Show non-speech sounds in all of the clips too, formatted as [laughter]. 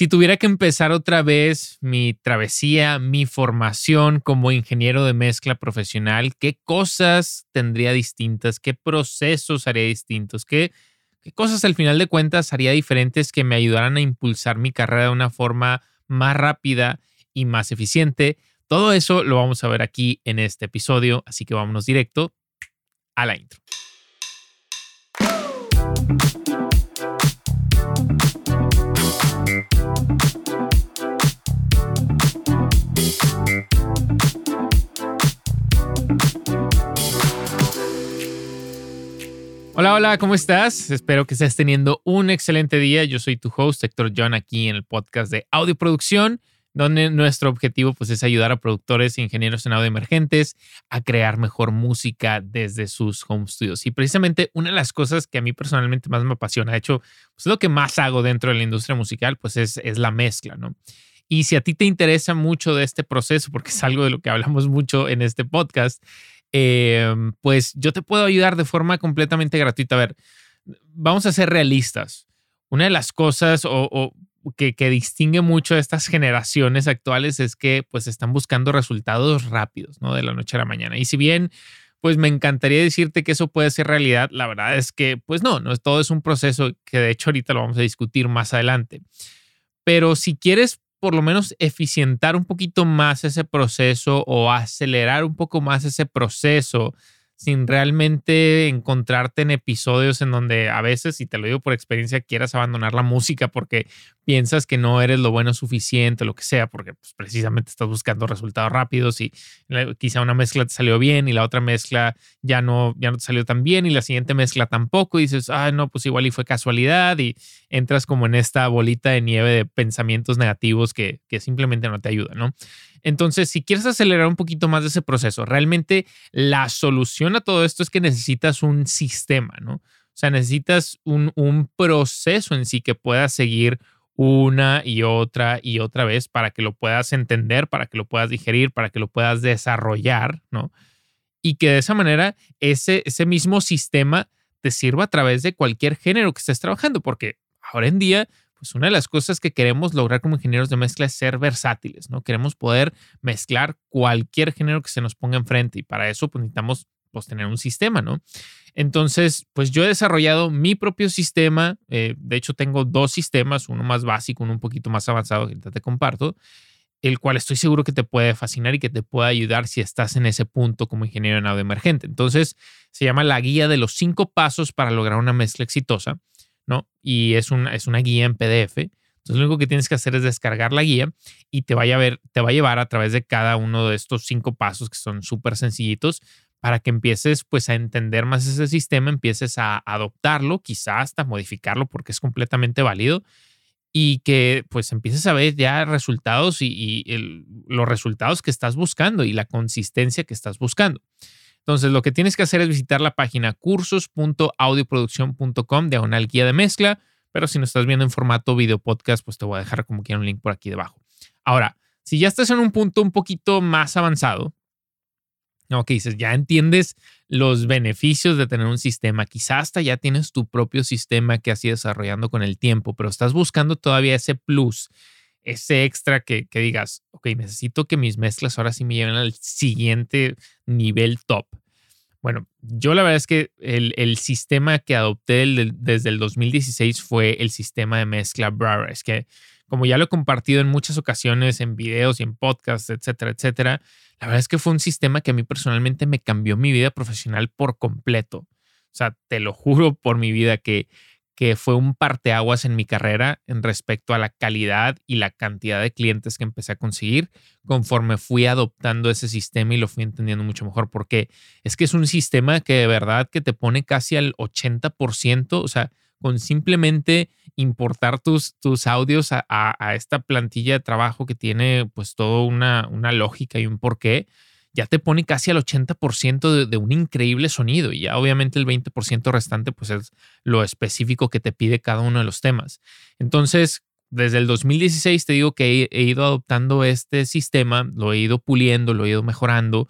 Si tuviera que empezar otra vez mi travesía, mi formación como ingeniero de mezcla profesional, ¿qué cosas tendría distintas? ¿Qué procesos haría distintos? ¿Qué, cosas al final de cuentas haría diferentes que me ayudaran a impulsar mi carrera de una forma más rápida y más eficiente? Todo eso lo vamos a ver aquí en este episodio, así que vámonos directo a la intro. Hola, hola, ¿cómo estás? Espero que estés teniendo un excelente día. Yo soy tu host, Héctor John, aquí en el podcast de Audio Producción, donde nuestro objetivo pues, es ayudar a productores e ingenieros en audio emergentes a crear mejor música desde sus home studios. Y precisamente una de las cosas que a mí personalmente más me apasiona, de hecho, pues lo que más hago dentro de la industria musical, pues es, es la mezcla, ¿no? Y si a ti te interesa mucho de este proceso, porque es algo de lo que hablamos mucho en este podcast, Em, pues yo te puedo ayudar de forma completamente gratuita. A ver, vamos a ser realistas. Una de las cosas que, distingue mucho a estas generaciones actuales es que pues están buscando resultados rápidos, ¿no? De la noche a la mañana. Y si bien pues me encantaría decirte que eso puede ser realidad, la verdad es que pues no, no todo es un proceso que de hecho ahorita lo vamos a discutir más adelante. Pero si quieres por lo menos eficientar un poquito más ese proceso o acelerar un poco más ese proceso sin realmente encontrarte en episodios en donde a veces, y te lo digo por experiencia, quieras abandonar la música porque piensas que no eres lo bueno suficiente, lo que sea, porque pues, precisamente estás buscando resultados rápidos y quizá una mezcla te salió bien y la otra mezcla ya no, ya no te salió tan bien y la siguiente mezcla tampoco y dices, ah, no, pues igual y fue casualidad y entras como en esta bolita de nieve de pensamientos negativos que, simplemente no te ayudan, ¿no? Entonces, si quieres acelerar un poquito más de ese proceso, realmente la solución a todo esto es que necesitas un sistema, ¿no? O sea, necesitas un, un proceso en sí que pueda seguir una y otra y otra vez para que lo puedas entender, para que lo puedas digerir, para que lo puedas desarrollar, ¿no? Y que de esa manera ese, ese mismo sistema te sirva a través de cualquier género que estés trabajando, porque ahora en día pues una de las cosas que queremos lograr como ingenieros de mezcla es ser versátiles, ¿no? Queremos poder mezclar cualquier género que se nos ponga enfrente y para eso pues, necesitamos pues, tener un sistema, ¿no? Entonces, pues yo he desarrollado mi propio sistema, eh, de hecho tengo dos sistemas, uno más básico, uno un poquito más avanzado que te comparto, el cual estoy seguro que te puede fascinar y que te puede ayudar si estás en ese punto como ingeniero en audio emergente. Entonces, se llama la guía de los cinco pasos para lograr una mezcla exitosa. ¿no? Y es una, es una guía en PDF. Entonces lo único que tienes que hacer es descargar la guía y te, vaya a ver, te va a llevar a través de cada uno de estos cinco pasos que son súper sencillitos para que empieces pues a entender más ese sistema, empieces a adoptarlo, quizás hasta modificarlo porque es completamente válido y que pues empieces a ver ya resultados y, los resultados que estás buscando y la consistencia que estás buscando. Entonces, lo que tienes que hacer es visitar la página cursos.audioproducción.com, una guía de mezcla, pero si no estás viendo en formato video podcast, pues te voy a dejar como quiera un link por aquí debajo. Ahora, si ya estás en un punto un poquito más avanzado, no, que dices, ya entiendes los beneficios de tener un sistema, quizás hasta ya tienes tu propio sistema que has ido desarrollando con el tiempo, pero estás buscando todavía ese plus, ese extra que, digas, ok, necesito que mis mezclas ahora sí me lleven al siguiente nivel top. Bueno, yo la verdad es que el, sistema que adopté desde el 2016 fue el sistema de mezcla Browser. Es que como ya lo he compartido en muchas ocasiones en videos y en podcasts, etcétera, etcétera, la verdad es que fue un sistema que a mí personalmente me cambió mi vida profesional por completo. O sea, te lo juro por mi vida que que fue un parteaguas en mi carrera en respecto a la calidad y la cantidad de clientes que empecé a conseguir conforme fui adoptando ese sistema y lo fui entendiendo mucho mejor porque es que es un sistema que de verdad que te pone casi al 80%, o sea, con simplemente importar tus, tus audios a, esta plantilla de trabajo que tiene pues toda una, una lógica y un porqué ya te pone casi al 80% de, un increíble sonido y ya obviamente el 20% restante pues es lo específico que te pide cada uno de los temas. Entonces, desde el 2016 te digo que he, ido adoptando este sistema, lo he ido puliendo, lo he ido mejorando,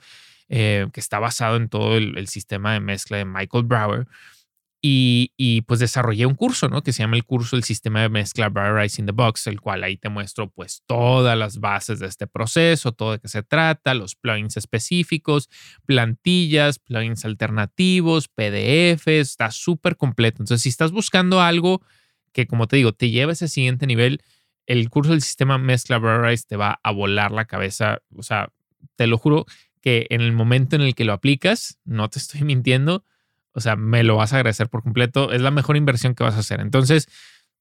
eh, que está basado en todo el, sistema de mezcla de Michael Brower. Y, pues desarrollé un curso, ¿no? Que se llama el curso El Sistema de Mezcla Rise in the Box, el cual ahí te muestro pues todas las bases de este proceso, todo de qué se trata, los plugins específicos, plantillas, plugins alternativos, PDFs, está súper completo. Entonces, si estás buscando algo que, como te digo, te lleva a ese siguiente nivel, el curso del Sistema Mezcla Rise te va a volar la cabeza. O sea, te lo juro que en el momento en el que lo aplicas, no te estoy [laughs] mintiendo, o sea, me lo vas a agradecer por completo. Es la mejor inversión que vas a hacer. Entonces,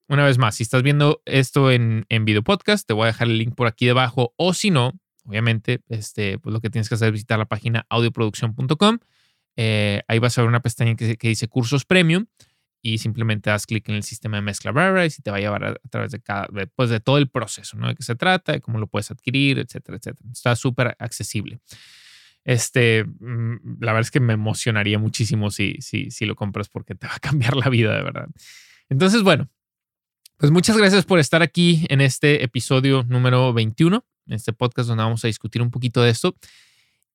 una vez más, si estás viendo esto en, en video podcast, te voy a dejar el link por aquí debajo. O si no, obviamente, este, pues lo que tienes que hacer es visitar la página audioproducción.com. Eh, ahí vas a ver una pestaña que, dice cursos premium y simplemente das clic en el sistema de mezcla Rarize y te va a llevar a, través de cada, pues de todo el proceso, ¿no? De qué se trata, de cómo lo puedes adquirir, etcétera, etcétera. Está súper accesible. Este, mm, la verdad es que me emocionaría muchísimo si, si, si lo compras porque te va a cambiar la vida, de verdad. Entonces, bueno, pues muchas gracias por estar aquí en este episodio número 21, en este podcast donde vamos a discutir un poquito de esto.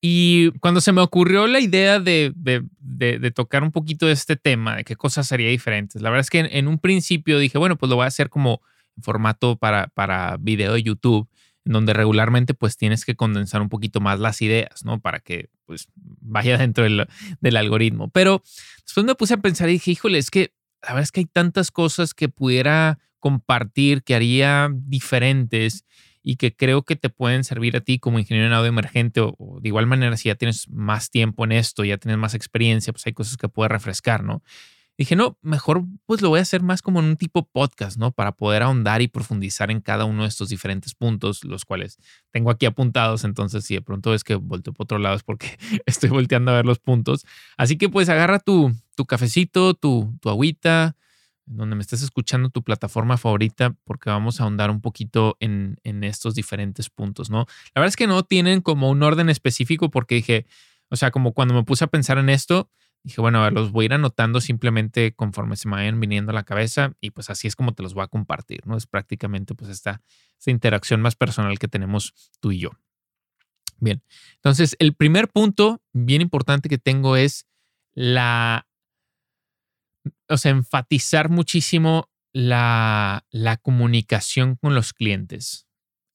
Y cuando se me ocurrió la idea de, de, de, tocar un poquito de este tema, de qué cosas sería diferentes, la verdad es que en, en, un principio dije, bueno, pues lo voy a hacer como formato para, para video de YouTube en donde regularmente pues tienes que condensar un poquito más las ideas, ¿no? Para que pues vaya [laughs] dentro del, algoritmo. Pero después me puse a pensar y dije, híjole, es que la verdad es que hay tantas cosas que pudiera compartir, que haría diferentes y que creo que te pueden servir a ti como ingeniero en audio emergente o, o, de igual manera si ya tienes más tiempo en esto, ya tienes más experiencia, pues hay cosas que puedes refrescar, ¿no? Dije, no, mejor pues lo voy a hacer más como en un tipo podcast, ¿no? Para poder ahondar y profundizar en cada uno de estos diferentes puntos, los cuales tengo aquí apuntados. Entonces, si de pronto es que volteo por otro lado es porque [laughs] estoy volteando a ver los puntos. Así que pues agarra tu, tu cafecito, tu, tu agüita, donde me estés escuchando tu plataforma favorita, porque vamos a ahondar un poquito en, en estos diferentes puntos, ¿no? La verdad es que no tienen como un orden específico porque dije, o sea, como cuando me puse a pensar en esto, dije, bueno, a ver, los voy a ir anotando simplemente conforme se me vayan viniendo a la cabeza y pues así es como te los voy a compartir, ¿no? Es prácticamente pues esta, interacción más personal que tenemos tú y yo. Bien, entonces el primer punto bien importante que tengo es la, o sea, enfatizar muchísimo la, la comunicación con los clientes.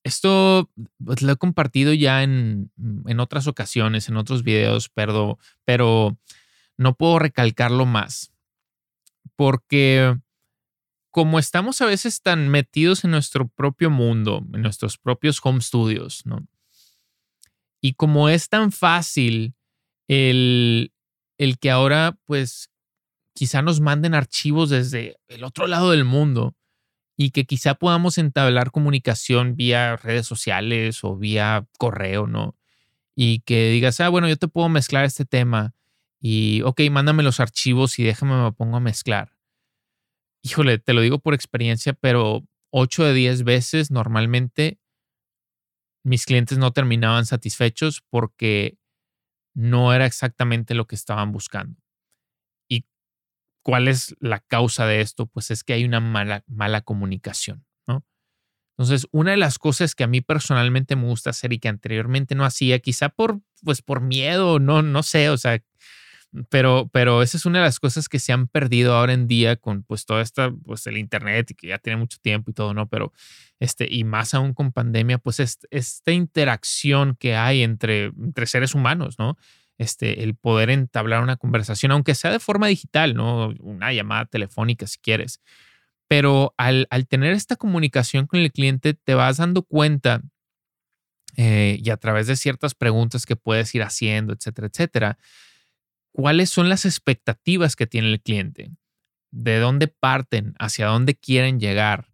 Esto pues, lo he compartido ya en, en, otras ocasiones, en otros videos, pero, pero no puedo recalcarlo más, porque como estamos a veces tan metidos en nuestro propio mundo, en nuestros propios home studios, ¿no? Y como es tan fácil el, el que ahora, pues, quizá nos manden archivos desde el otro lado del mundo y que quizá podamos entablar comunicación vía redes sociales o vía correo, ¿no? Y que digas, ah, bueno, yo te puedo mezclar este tema y, ok, mándame los archivos y déjame me pongo a mezclar. Híjole, te lo digo por experiencia, pero 8 de 10 veces normalmente mis clientes no terminaban satisfechos porque no era exactamente lo que estaban buscando. ¿Y cuál es la causa de esto? Pues es que hay una mala, mala comunicación, ¿no? Entonces, una de las cosas que a mí personalmente me gusta hacer y que anteriormente no hacía, quizá por, pues por miedo, no, no sé, o sea, pero, pero esa es una de las cosas que se han perdido ahora en día con pues toda esta, pues el internet y que ya tiene mucho tiempo y todo, ¿no? Pero, este, y más aún con pandemia, pues esta interacción que hay entre, entre seres humanos, ¿no? Este, el poder entablar una conversación, aunque sea de forma digital, ¿no? Una llamada telefónica si quieres. Pero al, al tener esta comunicación con el cliente, te vas dando cuenta eh, y a través de ciertas preguntas que puedes ir haciendo, etcétera, etcétera, cuáles son las expectativas que tiene el cliente, de dónde parten, hacia dónde quieren llegar,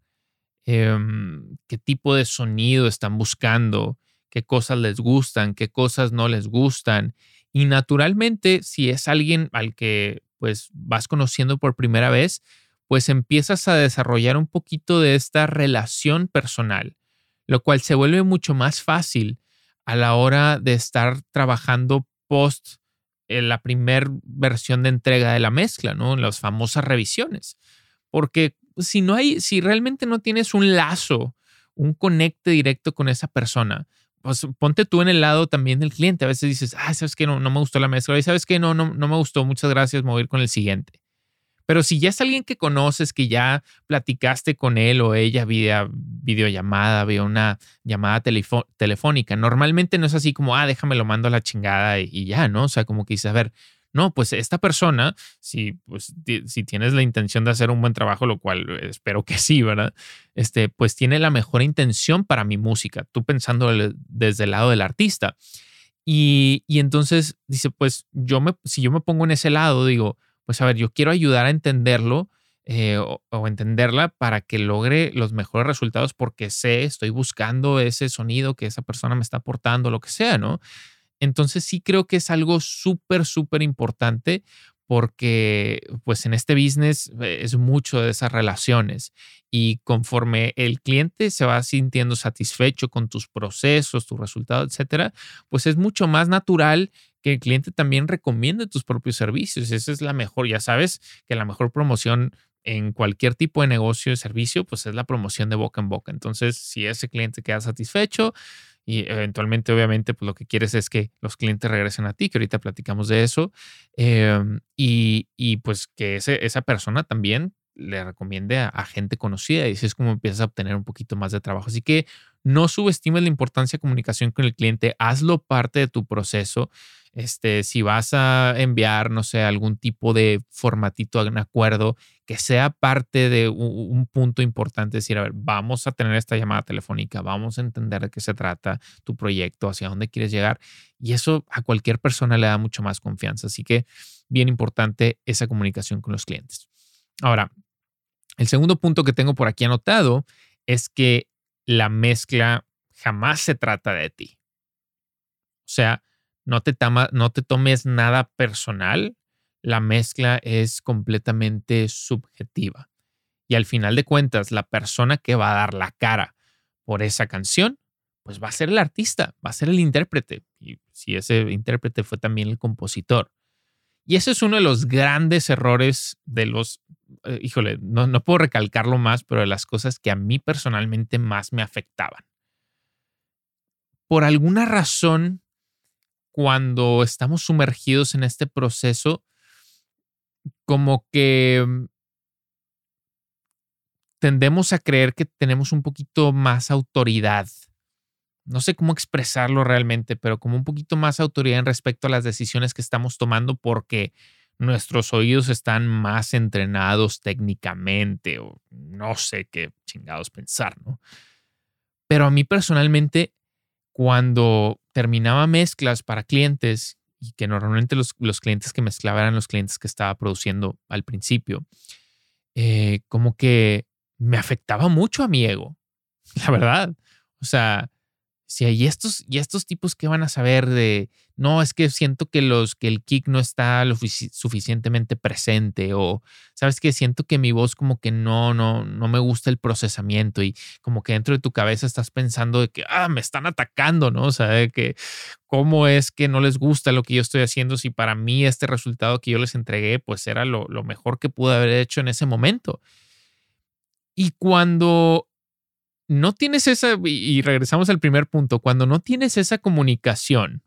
em, qué tipo de sonido están buscando, qué cosas les gustan, qué cosas no les gustan. Y naturalmente, si es alguien al que pues vas conociendo por primera vez, pues empiezas a desarrollar un poquito de esta relación personal, lo cual se vuelve mucho más fácil a la hora de estar trabajando post la primera versión de entrega de la mezcla, ¿no? Las famosas revisiones. Porque si no hay, si realmente no tienes un lazo, un conecte directo con esa persona, pues ponte tú en el lado también del cliente. A veces dices, ah, sabes que no, no me gustó la mezcla. Y sabes que no, no, no me gustó, muchas gracias, me voy a ir con el siguiente. Pero si ya es alguien que conoces, que ya platicaste con él o ella vía videollamada, vía una llamada telefónica, normalmente no es así como, ah, déjame lo mando a la chingada y, y ya, ¿no? O sea, como que dices, a ver, no, pues esta persona, si, pues, si tienes la intención de hacer un buen trabajo, lo cual espero que sí, ¿verdad? Este, pues tiene la mejor intención para mi música, tú pensando desde el lado del artista. Y, entonces dice, pues yo me, si yo me pongo en ese lado, digo, pues a ver, yo quiero ayudar a entenderlo eh, o, o, entenderla para que logre los mejores resultados porque sé, estoy buscando ese sonido que esa persona me está aportando, lo que sea, ¿no? Entonces sí creo que es algo súper, súper importante porque pues en este business eh, es mucho de esas relaciones y conforme el cliente se va sintiendo satisfecho con tus procesos, tus resultados, etcétera, pues es mucho más natural que el cliente también recomiende tus propios servicios. Esa es la mejor, ya sabes que la mejor promoción en cualquier tipo de negocio de servicio, pues es la promoción de boca en boca. Entonces, si ese cliente queda satisfecho, y eventualmente, obviamente, pues lo que quieres es que los clientes regresen a ti, que ahorita platicamos de eso, em, y, y, pues que ese, esa persona también le recomiende a, gente conocida y así es como empiezas a obtener un poquito más de trabajo. Así que no subestimes la importancia de comunicación con el cliente, hazlo parte de tu proceso. Este, si vas a enviar, no sé, algún tipo de formatito, un acuerdo, que sea parte de un, punto importante, decir, a ver, vamos a tener esta llamada telefónica, vamos a entender de qué se trata tu proyecto, hacia dónde quieres llegar. Y eso a cualquier persona le da mucho más confianza. Así que bien importante esa comunicación con los clientes. Ahora, el segundo punto que tengo por aquí anotado es que la mezcla jamás se trata de ti. O sea, no te, no te tomes nada personal. La mezcla es completamente subjetiva. Y al final de cuentas, la persona que va a dar la cara por esa canción, pues va a ser el artista, va a ser el intérprete. Y si ese intérprete fue también el compositor. Y ese es uno de los grandes errores de los eh, híjole, no, no puedo recalcarlo más, pero de las cosas que a mí personalmente más me afectaban. Por alguna razón, cuando estamos sumergidos en este proceso, como que mm, tendemos a creer que tenemos un poquito más autoridad. No sé cómo expresarlo realmente, pero como un poquito más autoridad en respecto a las decisiones que estamos tomando porque nuestros oídos están más entrenados técnicamente o no sé qué chingados pensar, ¿no? Pero a mí personalmente, cuando terminaba mezclas para clientes y que normalmente los, clientes que mezclaba eran los clientes que estaba produciendo al principio, eh, como que me afectaba mucho a mi ego, [laughs] la verdad. O sea, si hay estos, y estos tipos que van a saber de, no, es que siento que, los, que el kick no está lo suficientemente presente o, sabes que siento que mi voz como que no, no, no me gusta el procesamiento y como que dentro de tu cabeza estás pensando de que, ah, me están atacando, ¿no? O sea, de que cómo es que no les gusta lo que yo estoy haciendo si para mí este resultado que yo les entregué pues era lo, lo mejor que pude haber hecho en ese momento. Y cuando no tienes esa, y regresamos al primer punto, cuando no tienes esa comunicación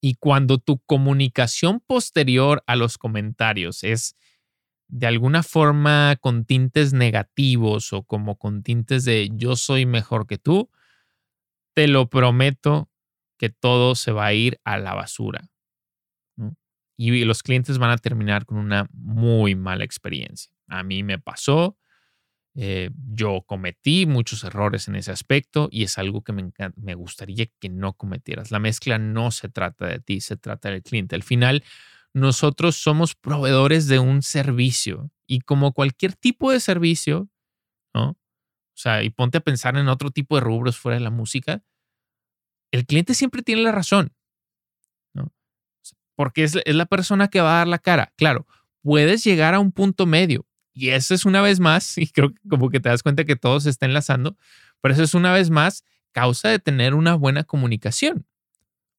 y cuando tu comunicación posterior a los comentarios es de alguna forma con tintes negativos o como con tintes de yo soy mejor que tú, te lo prometo que todo se va a ir a la basura. Y los clientes van a terminar con una muy mala experiencia. A mí me pasó, eh, yo cometí muchos errores en ese aspecto y es algo que me, me gustaría que no cometieras. La mezcla no se trata de ti, se trata del cliente. Al final, nosotros somos proveedores de un servicio y como cualquier tipo de servicio. O sea, y ponte a pensar en otro tipo de rubros fuera de la música, el cliente siempre tiene la razón, ¿no? Porque es la persona que va a dar la cara. Claro, puedes llegar a un punto medio, y eso es una vez más, y creo que como que te das cuenta que todo se está enlazando, pero eso es una vez más causa de tener una buena comunicación.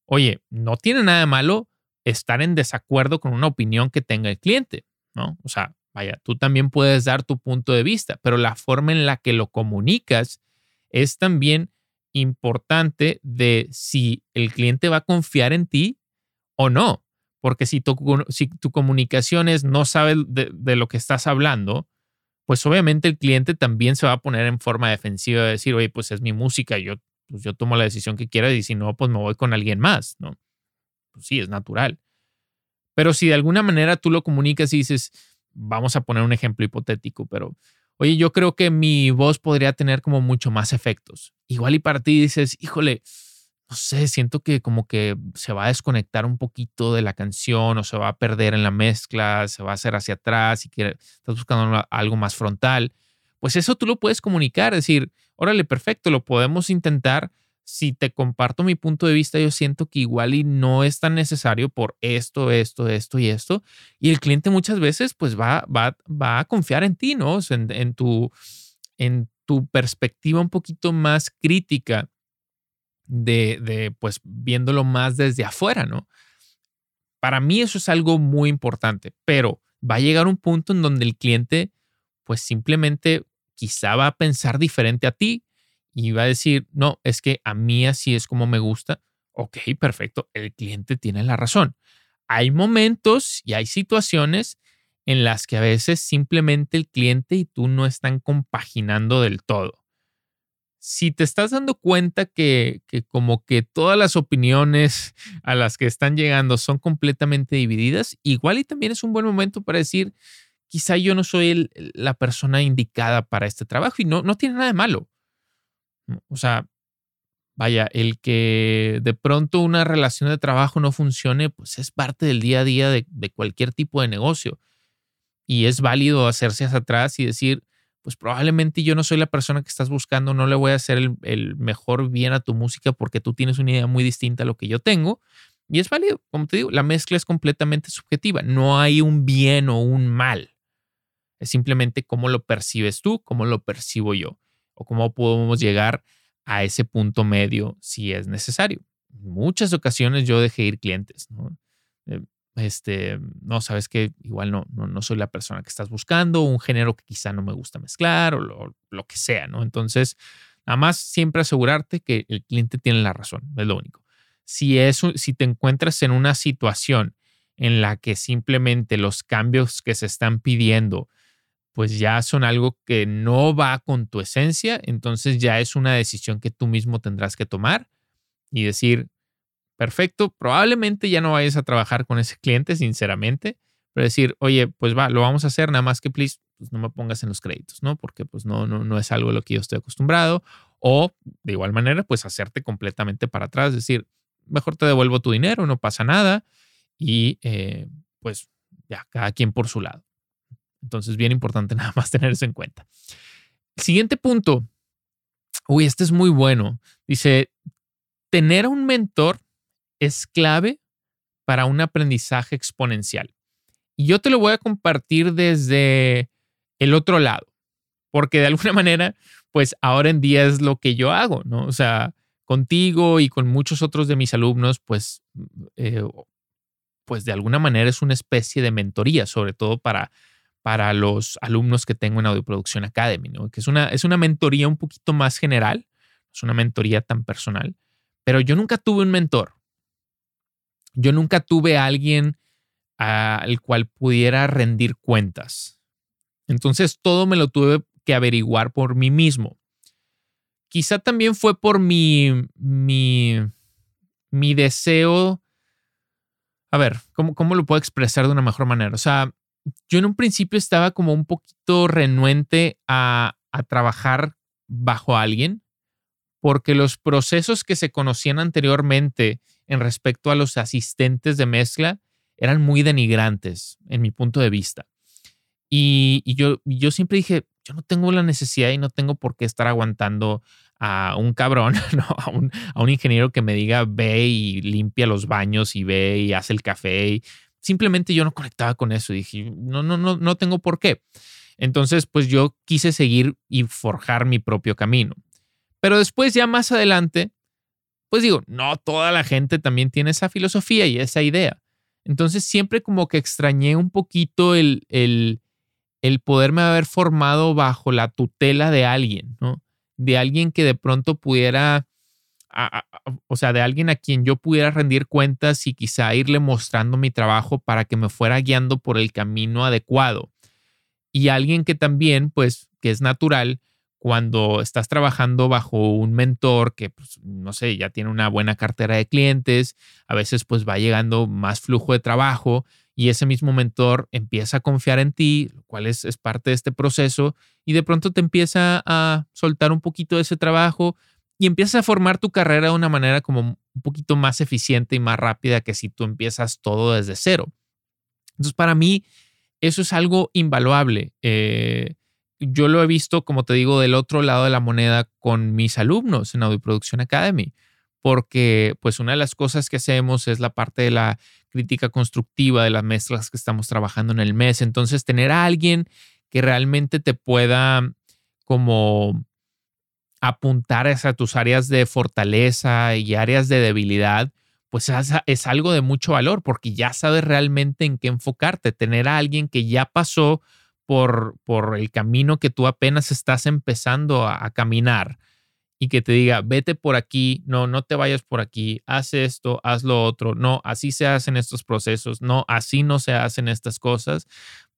Oye, no tiene nada malo estar en desacuerdo con una opinión que tenga el cliente, ¿no? O sea, vaya, tú también puedes dar tu punto de vista, pero la forma en la que lo comunicas es también importante de si el cliente va a confiar en ti o no. Porque si tu, comunicación es no sabe de, de, lo que estás hablando, pues obviamente el cliente también se va a poner en forma defensiva de decir, oye, pues es mi música, yo, pues yo tomo la decisión que quiera y si no, pues me voy con alguien más, ¿no? Pues sí, es natural. Pero si de alguna manera tú lo comunicas y dices, vamos a poner un ejemplo hipotético, pero oye, yo creo que mi voz podría tener como mucho más efectos. Igual y para ti dices, híjole, no sé, siento que como que se va a desconectar un poquito de la canción o se va a perder en la mezcla, se va a hacer hacia atrás y que estás buscando algo más frontal. Pues eso tú lo puedes comunicar, decir, órale, perfecto, lo podemos intentar. Si te comparto mi punto de vista, yo siento que igual y no es tan necesario por esto, esto, esto y esto. Y el cliente muchas veces pues va, va, va a confiar en ti, ¿no? En, en, tu, en tu perspectiva un poquito más crítica de, pues viéndolo más desde afuera, ¿no? Para mí eso es algo muy importante, pero va a llegar un punto en donde el cliente pues simplemente quizá va a pensar diferente a ti y va a decir, no, es que a mí así es como me gusta. Ok, perfecto, el cliente tiene la razón. Hay momentos y hay situaciones en las que a veces simplemente el cliente y tú no están compaginando del todo si te estás dando cuenta que, como que todas las opiniones a las que están llegando son completamente divididas, igual y también es un buen momento para decir, quizá yo no soy la persona indicada para este trabajo y no, no tiene nada de malo. O sea, vaya, el que de pronto una relación de trabajo no funcione, pues es parte del día a día de, de cualquier tipo de negocio. Y es válido hacerse hacia atrás y decir, pues probablemente yo no soy la persona que estás buscando, no le voy a hacer el, mejor bien a tu música porque tú tienes una idea muy distinta a lo que yo tengo. Y es válido, como te digo, la mezcla es completamente subjetiva, no hay un bien o un mal. Es simplemente cómo lo percibes tú, cómo lo percibo yo, o cómo podemos llegar a ese punto medio si es necesario. En muchas ocasiones yo dejé ir clientes, ¿no? Este, no, sabes que igual no, no, soy la persona que estás buscando, un género que quizá no me gusta mezclar o lo, que sea, ¿no? Entonces, nada más siempre asegurarte que el cliente tiene la razón, es lo único. Si, es, si te encuentras en una situación en la que simplemente los cambios que se están pidiendo, pues ya son algo que no va con tu esencia, entonces ya es una decisión que tú mismo tendrás que tomar y decir, perfecto, probablemente ya no vayas a trabajar con ese cliente, sinceramente, pero decir, oye, pues va, lo vamos a hacer, nada más que please, pues no me pongas en los créditos, ¿no? Porque pues no, no, no es algo a lo que yo estoy acostumbrado. O de igual manera, pues hacerte completamente para atrás, decir, mejor te devuelvo tu dinero, no pasa nada. Y eh, pues ya, cada quien por su lado. Entonces, bien importante [laughs] nada más tener eso en cuenta. Siguiente punto. Uy, este es muy bueno. Dice, tener un mentor es clave para un aprendizaje exponencial. Y yo te lo voy a compartir desde el otro lado, porque de alguna [laughs] manera, pues ahora en día es lo que yo hago, ¿no? O sea, contigo y con muchos otros de mis alumnos, pues, eh, pues de alguna manera es una especie de mentoría, sobre todo para, para los alumnos que tengo en Audio Producción Academy, ¿no? Que es una, es una mentoría un poquito más general, es una mentoría tan personal, pero yo nunca tuve un mentor yo nunca tuve a alguien al cual pudiera rendir cuentas. Entonces todo me lo tuve que averiguar por mí mismo. Quizá también fue por mi, mi, mi deseo. A ver, ¿cómo, ¿cómo lo puedo expresar de una mejor manera? O sea, yo en un principio estaba como un poquito renuente a, a trabajar bajo alguien, porque los procesos que se conocían anteriormente en respecto a los asistentes de mezcla eran muy denigrantes en mi punto de vista. Y, yo, yo siempre dije, yo no tengo la necesidad y no tengo por qué estar aguantando a un cabrón, [laughs] a, un, ingeniero que me diga, ve y limpia los baños y ve y hace el café. Simplemente yo no conectaba con eso. Dije, no, no, no, no tengo por qué. Entonces, pues yo quise seguir y forjar mi propio camino. Pero después, ya más adelante, pues digo, no toda la gente también tiene esa filosofía y esa idea. Entonces siempre como que extrañé un poquito el, el, el poderme haber formado bajo la tutela de alguien, ¿no? De alguien que de pronto pudiera o sea, de alguien a quien yo pudiera rendir cuentas y quizá irle mostrando mi trabajo para que me fuera guiando por el camino adecuado. Y alguien que también, pues, que es natural, cuando estás trabajando bajo un mentor que, pues, no sé, ya tiene una buena cartera de clientes, a veces pues va llegando más flujo de trabajo y ese mismo mentor empieza a confiar en ti, lo cual es, es parte de este proceso, y de pronto te empieza a soltar un poquito de ese trabajo y empiezas a formar tu carrera de una manera como un poquito más eficiente y más rápida que si tú empiezas todo desde cero. Entonces, para mí, eso es algo invaluable. Eh, yo lo he visto, como te digo, del otro lado de la moneda con mis alumnos en Audio Producción Academy, porque pues una de las cosas que hacemos es la parte de la crítica constructiva de las mezclas que estamos trabajando en el mes. Entonces, tener a alguien que realmente te pueda como apuntar a tus áreas de fortaleza y áreas de debilidad, pues es, es algo de mucho valor porque ya sabes realmente en qué enfocarte. Tener a alguien que ya pasó por, por el camino que tú apenas estás empezando a, caminar y que te diga, vete por aquí, no, no te vayas por aquí, haz esto, haz lo otro, no, así se hacen estos procesos, no, así no se hacen estas cosas,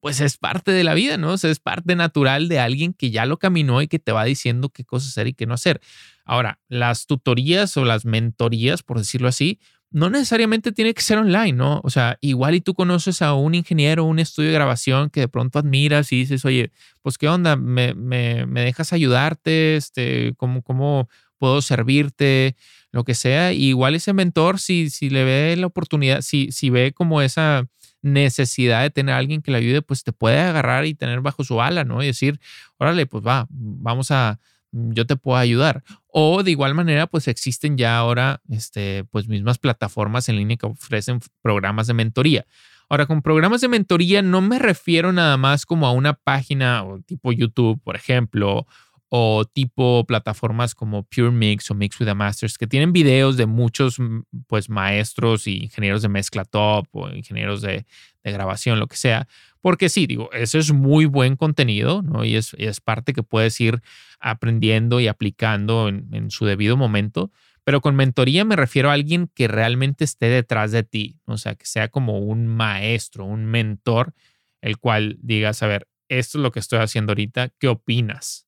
pues es parte de la vida, ¿no? es parte natural de alguien que ya lo caminó y que te va diciendo qué cosas hacer y qué no hacer. Ahora, las tutorías o las mentorías, por decirlo así, no necesariamente tiene que ser online, ¿no? O sea, igual y tú conoces a un ingeniero, un estudio de grabación que de pronto admiras y dices, oye, pues qué onda, me, me, me dejas ayudarte, este, ¿cómo, cómo puedo servirte, lo que sea. igual ese mentor, si, si le ve la oportunidad, si, si ve como esa necesidad de tener a alguien que le ayude, pues te puede agarrar y tener bajo su ala, ¿no? Y decir, órale, pues va, vamos a, yo te puedo ayudar. O de igual manera, pues existen ya ahora, este, pues mismas plataformas en línea que ofrecen programas de mentoría. Ahora, con programas de mentoría no me refiero nada más como a una página o tipo YouTube, por ejemplo, o tipo plataformas como Pure Mix o Mix with a Masters, que tienen videos de muchos pues maestros y ingenieros de mezcla top o ingenieros de, de grabación, lo que sea. Porque sí, digo, eso es muy buen contenido, ¿no? Y es, es parte que puedes ir aprendiendo y aplicando en, su debido momento. Pero con mentoría me refiero a alguien que realmente esté detrás de ti, o sea, que sea como un maestro, un mentor, el cual digas, a ver, esto es lo que estoy haciendo ahorita, ¿qué opinas?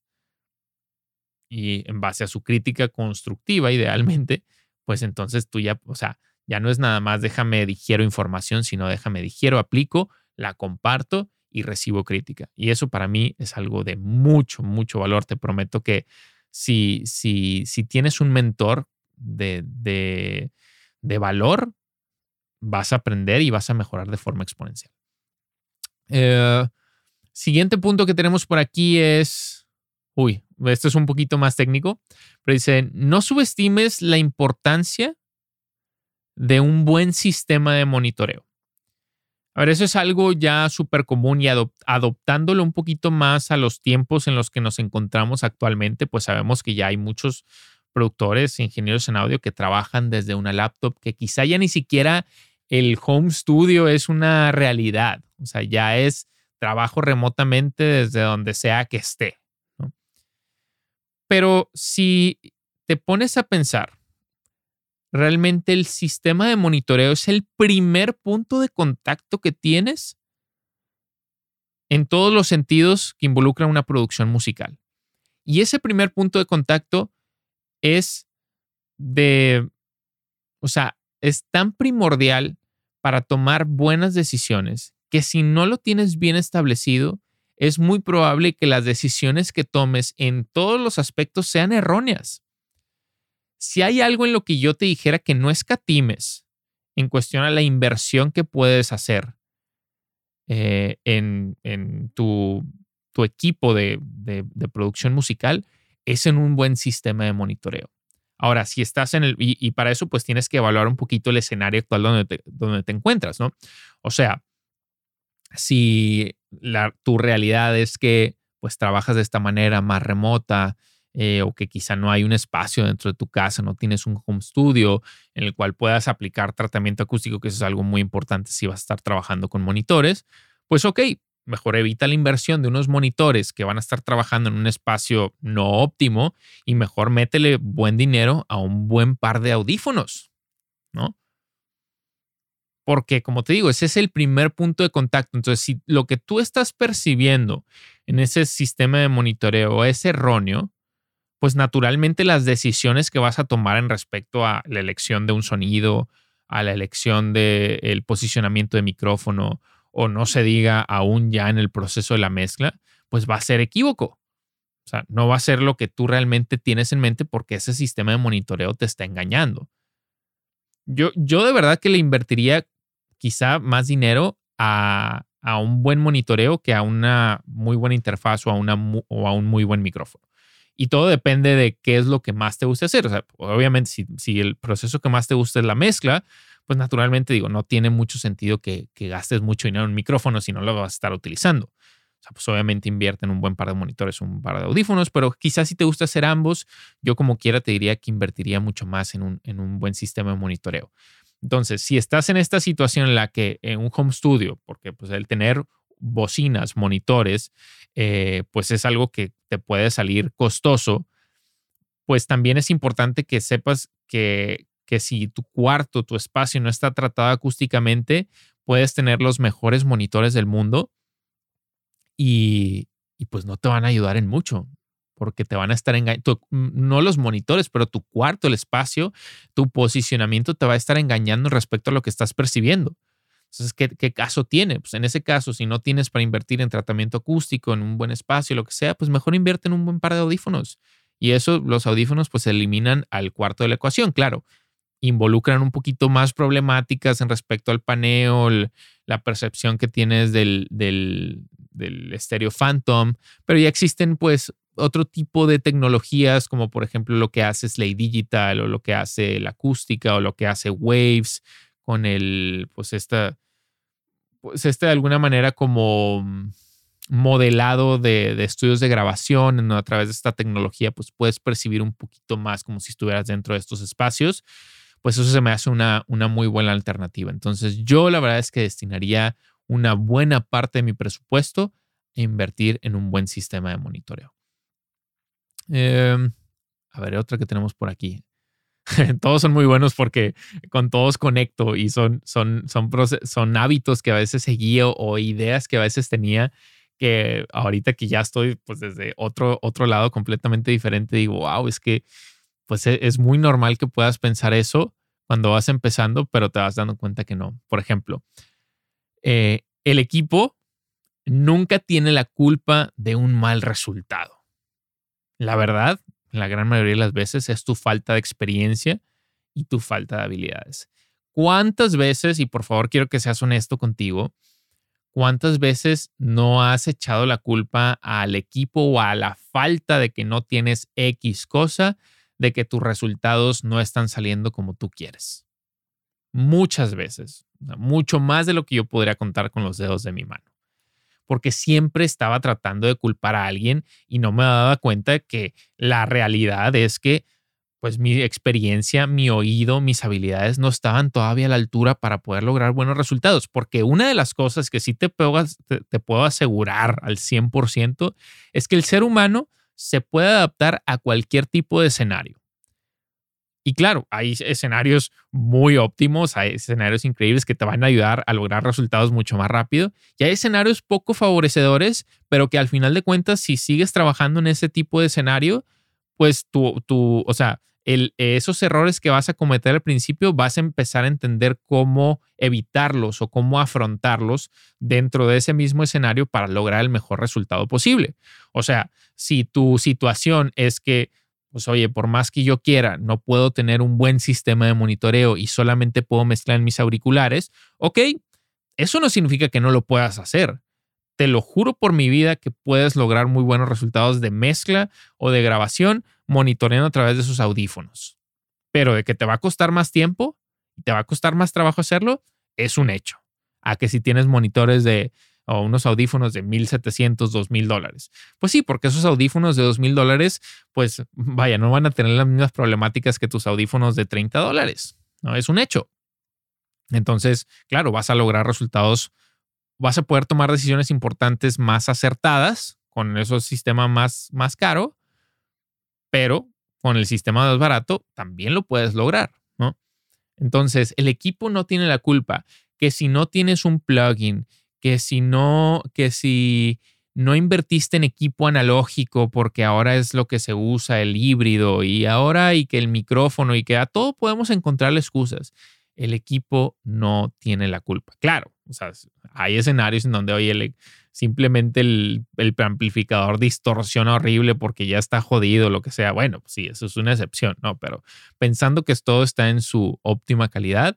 Y en base a su crítica constructiva, idealmente, pues entonces tú ya, o sea, ya no es nada más déjame digiero información, sino déjame digiero, aplico la comparto y recibo crítica. Y eso para mí es algo de mucho, mucho valor. Te prometo que si, si, si tienes un mentor de, de, valor, vas a aprender y vas a mejorar de forma exponencial. Eh, siguiente punto que tenemos por aquí es, uy, esto es un poquito más técnico, pero dice, no subestimes la importancia de un buen sistema de monitoreo. A ver, eso es algo ya súper común y adoptándolo un poquito más a los tiempos en los que nos encontramos actualmente, pues sabemos que ya hay muchos productores, ingenieros en audio que trabajan desde una laptop, que quizá ya ni siquiera el home studio es una realidad, o sea, ya es trabajo remotamente desde donde sea que esté. Pero si te pones a pensar, realmente el sistema de monitoreo es el primer punto de contacto que tienes en todos los sentidos que involucran una producción musical. Y ese primer punto de contacto es de, o sea, es tan primordial para tomar buenas decisiones que si no lo tienes bien establecido, es muy probable que las decisiones que tomes en todos los aspectos sean erróneas si hay algo en lo que yo te dijera que no escatimes en cuestión a la inversión que puedes hacer eh, en, tu, equipo de, producción musical, es en un buen sistema de monitoreo. Ahora, si estás en el, y, para eso pues tienes que evaluar un poquito el escenario actual donde te, donde te encuentras, ¿no? O sea, si la, tu realidad es que pues trabajas de esta manera más remota, eh, o que quizá no hay un espacio dentro de tu casa, no tienes un home studio en el cual puedas aplicar tratamiento acústico, que eso es algo muy importante si vas a estar trabajando con monitores, pues ok, mejor evita la inversión de unos monitores que van a estar trabajando en un espacio no óptimo y mejor métele buen dinero a un buen par de audífonos, ¿no? Porque, como te digo, ese es el primer punto de contacto. Entonces, si lo que tú estás percibiendo en ese sistema de monitoreo es erróneo, pues naturalmente las decisiones que vas a tomar en respecto a la elección de un sonido, a la elección del posicionamiento de micrófono, o no se diga aún ya en el proceso de la mezcla, pues va a ser equívoco. O sea, no va a ser lo que tú realmente tienes en mente porque ese sistema de monitoreo te está engañando. Yo, yo de verdad que le invertiría quizá más dinero a, un buen monitoreo que a una muy buena interfaz o a, una, o a un muy buen micrófono. Y todo depende de qué es lo que más te guste hacer. O sea, obviamente, si, si, el proceso que más te gusta es la mezcla, pues naturalmente digo, no tiene mucho sentido que, que gastes mucho dinero en un micrófono si no lo vas a estar utilizando. O sea, pues obviamente invierte en un buen par de monitores, un par de audífonos, pero quizás si te gusta hacer ambos, yo como quiera te diría que invertiría mucho más en un, en un buen sistema de monitoreo. Entonces, si estás en esta situación en la que en un home studio, porque pues el tener bocinas, monitores, eh, pues es algo que te puede salir costoso, pues también es importante que sepas que, que si tu cuarto, tu espacio no está tratado acústicamente, puedes tener los mejores monitores del mundo y, y pues no te van a ayudar en mucho porque te van a estar engañando, no los monitores, pero tu cuarto, el espacio, tu posicionamiento te va a estar engañando respecto a lo que estás percibiendo. Entonces, ¿qué, ¿qué, caso tiene? Pues en ese caso, si no tienes para invertir en tratamiento acústico, en un buen espacio, lo que sea, pues mejor invierte en un buen par de audífonos. Y eso, los audífonos, pues eliminan al cuarto de la ecuación. Claro, involucran un poquito más problemáticas en respecto al paneo, la percepción que tienes del, del, del estéreo Phantom, pero ya existen pues otro tipo de tecnologías, como por ejemplo lo que hace Slay Digital o lo que hace la acústica o lo que hace Waves con el, pues esta, pues este de alguna manera como modelado de, de, estudios de grabación a través de esta tecnología, pues puedes percibir un poquito más como si estuvieras dentro de estos espacios, pues eso se me hace una, una muy buena alternativa. Entonces yo la verdad es que destinaría una buena parte de mi presupuesto a invertir en un buen sistema de monitoreo. Em, a ver, otra que tenemos por aquí. [laughs] todos son muy buenos porque con todos conecto y son, son, son, hábitos que a veces seguía o ideas que a veces tenía que ahorita que ya estoy pues desde otro, otro lado completamente diferente, digo, wow, es que pues e, es muy normal que puedas pensar eso cuando vas empezando, pero te vas dando cuenta que no. Por ejemplo, eh, el equipo nunca tiene la culpa de un mal resultado. La verdad, la gran mayoría de las veces es tu falta de experiencia y tu falta de habilidades. ¿Cuántas veces, y por favor quiero que seas honesto contigo, cuántas veces no has echado la culpa al equipo o a la falta de que no tienes X cosa, de que tus resultados no están saliendo como tú quieres? Muchas veces, mucho más de lo que yo podría contar con los dedos de mi mano porque siempre estaba tratando de culpar a alguien y no me daba cuenta que la realidad es que pues mi experiencia, mi oído, mis habilidades no estaban todavía a la altura para poder lograr buenos resultados. Porque una de las cosas que sí te puedo, te puedo asegurar al 100% es que el ser humano se puede adaptar a cualquier tipo de escenario. Y claro, hay escenarios muy óptimos, hay escenarios increíbles que te van a ayudar a lograr resultados mucho más rápido. Y hay escenarios poco favorecedores, pero que al final de cuentas, si sigues trabajando en ese tipo de escenario, pues tú, tú o sea, esos errores que vas a cometer al principio, vas a empezar a entender cómo evitarlos o cómo afrontarlos dentro de ese mismo escenario para lograr el mejor resultado posible. O sea, si tu situación es que pues oye, por más que yo quiera, no puedo tener un buen sistema de monitoreo y solamente puedo mezclar en mis auriculares, ok, eso no significa que no lo puedas hacer. Te lo juro por mi vida que puedes lograr muy buenos resultados de mezcla o de grabación monitoreando a través de sus audífonos. Pero de que te va a costar más tiempo y te va a costar más trabajo hacerlo, es un hecho. A que si tienes monitores de o unos audífonos de 1.700, 2.000 dólares. Pues sí, porque esos audífonos de 2.000 dólares, pues vaya, no van a tener las mismas problemáticas que tus audífonos de 30 dólares. ¿no? Es un hecho. Entonces, claro, vas a lograr resultados vas a poder tomar decisiones importantes más acertadas con ese sistema más, más caro, pero con el sistema más barato también lo puedes lograr, ¿no? Entonces, el equipo no tiene la culpa que si no tienes un plugin, que si no, que si no invertiste en equipo analógico porque ahora es lo que se usa, el híbrido y ahora y que el micrófono y que a todo podemos encontrarle excusas. El equipo no tiene la culpa. Claro, o sea, hay escenarios en donde, oye, simplemente el, el, amplificador distorsiona horrible porque ya está jodido, lo que sea. Bueno, pues sí, eso es una excepción, ¿no? Pero pensando que todo está en su óptima calidad,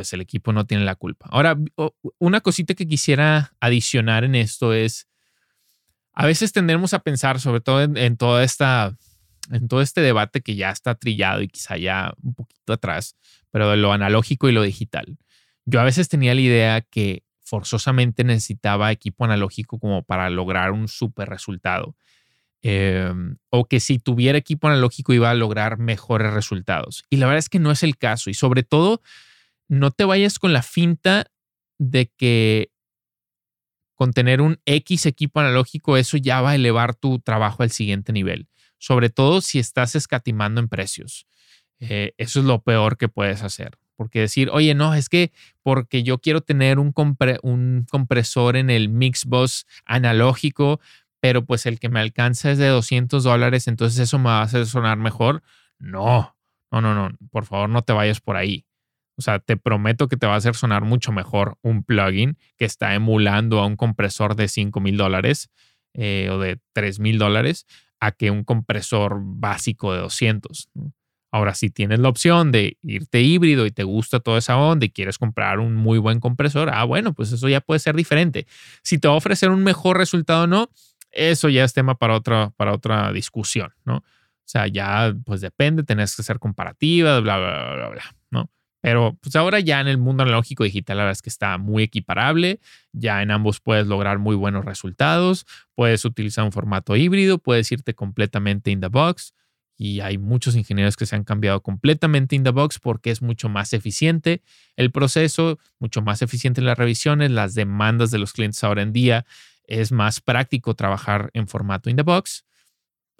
pues el equipo no tiene la culpa. Ahora, una cosita que quisiera adicionar en esto es, a veces tendremos a pensar, sobre todo en, toda esta, en todo este debate que ya está trillado y quizá ya un poquito atrás, pero de lo analógico y lo digital. Yo a veces tenía la idea que forzosamente necesitaba equipo analógico como para lograr un súper resultado. Em, o que si tuviera equipo analógico iba a lograr mejores resultados. Y la verdad es que no es el caso. Y sobre todo, no te vayas con la finta de que con tener un X equipo analógico, eso ya va a elevar tu trabajo al siguiente nivel. Sobre todo si estás escatimando en precios. Eh, eso es lo peor que puedes hacer. Porque decir, oye, no, es que porque yo quiero tener un, compresor en el Mixbox analógico, pero pues el que me alcanza es de 200 dólares, entonces eso me va a hacer sonar mejor. No, no, no, no, por favor no te vayas por ahí. O sea, te prometo que te va a hacer sonar mucho mejor un plugin que está emulando a un compresor de 5 mil dólares eh, o de 3 mil dólares a que un compresor básico de 200. Ahora, si tienes la opción de irte híbrido y te gusta toda esa onda y quieres comprar un muy buen compresor, ah, bueno, pues eso ya puede ser diferente. Si te va a ofrecer un mejor resultado o no, eso ya es tema para otra, para otra discusión, ¿no? O sea, ya pues depende, tenés que hacer comparativas, bla, bla, bla, bla, ¿no? Pero pues ahora ya en el mundo analógico digital la verdad es que está muy equiparable, ya en ambos puedes lograr muy buenos resultados, puedes utilizar un formato híbrido, puedes irte completamente in the box. Y hay muchos ingenieros que se han cambiado completamente in the box porque es mucho más eficiente el proceso, mucho más eficiente las revisiones, las demandas de los clientes ahora en día, es más práctico trabajar en formato in the box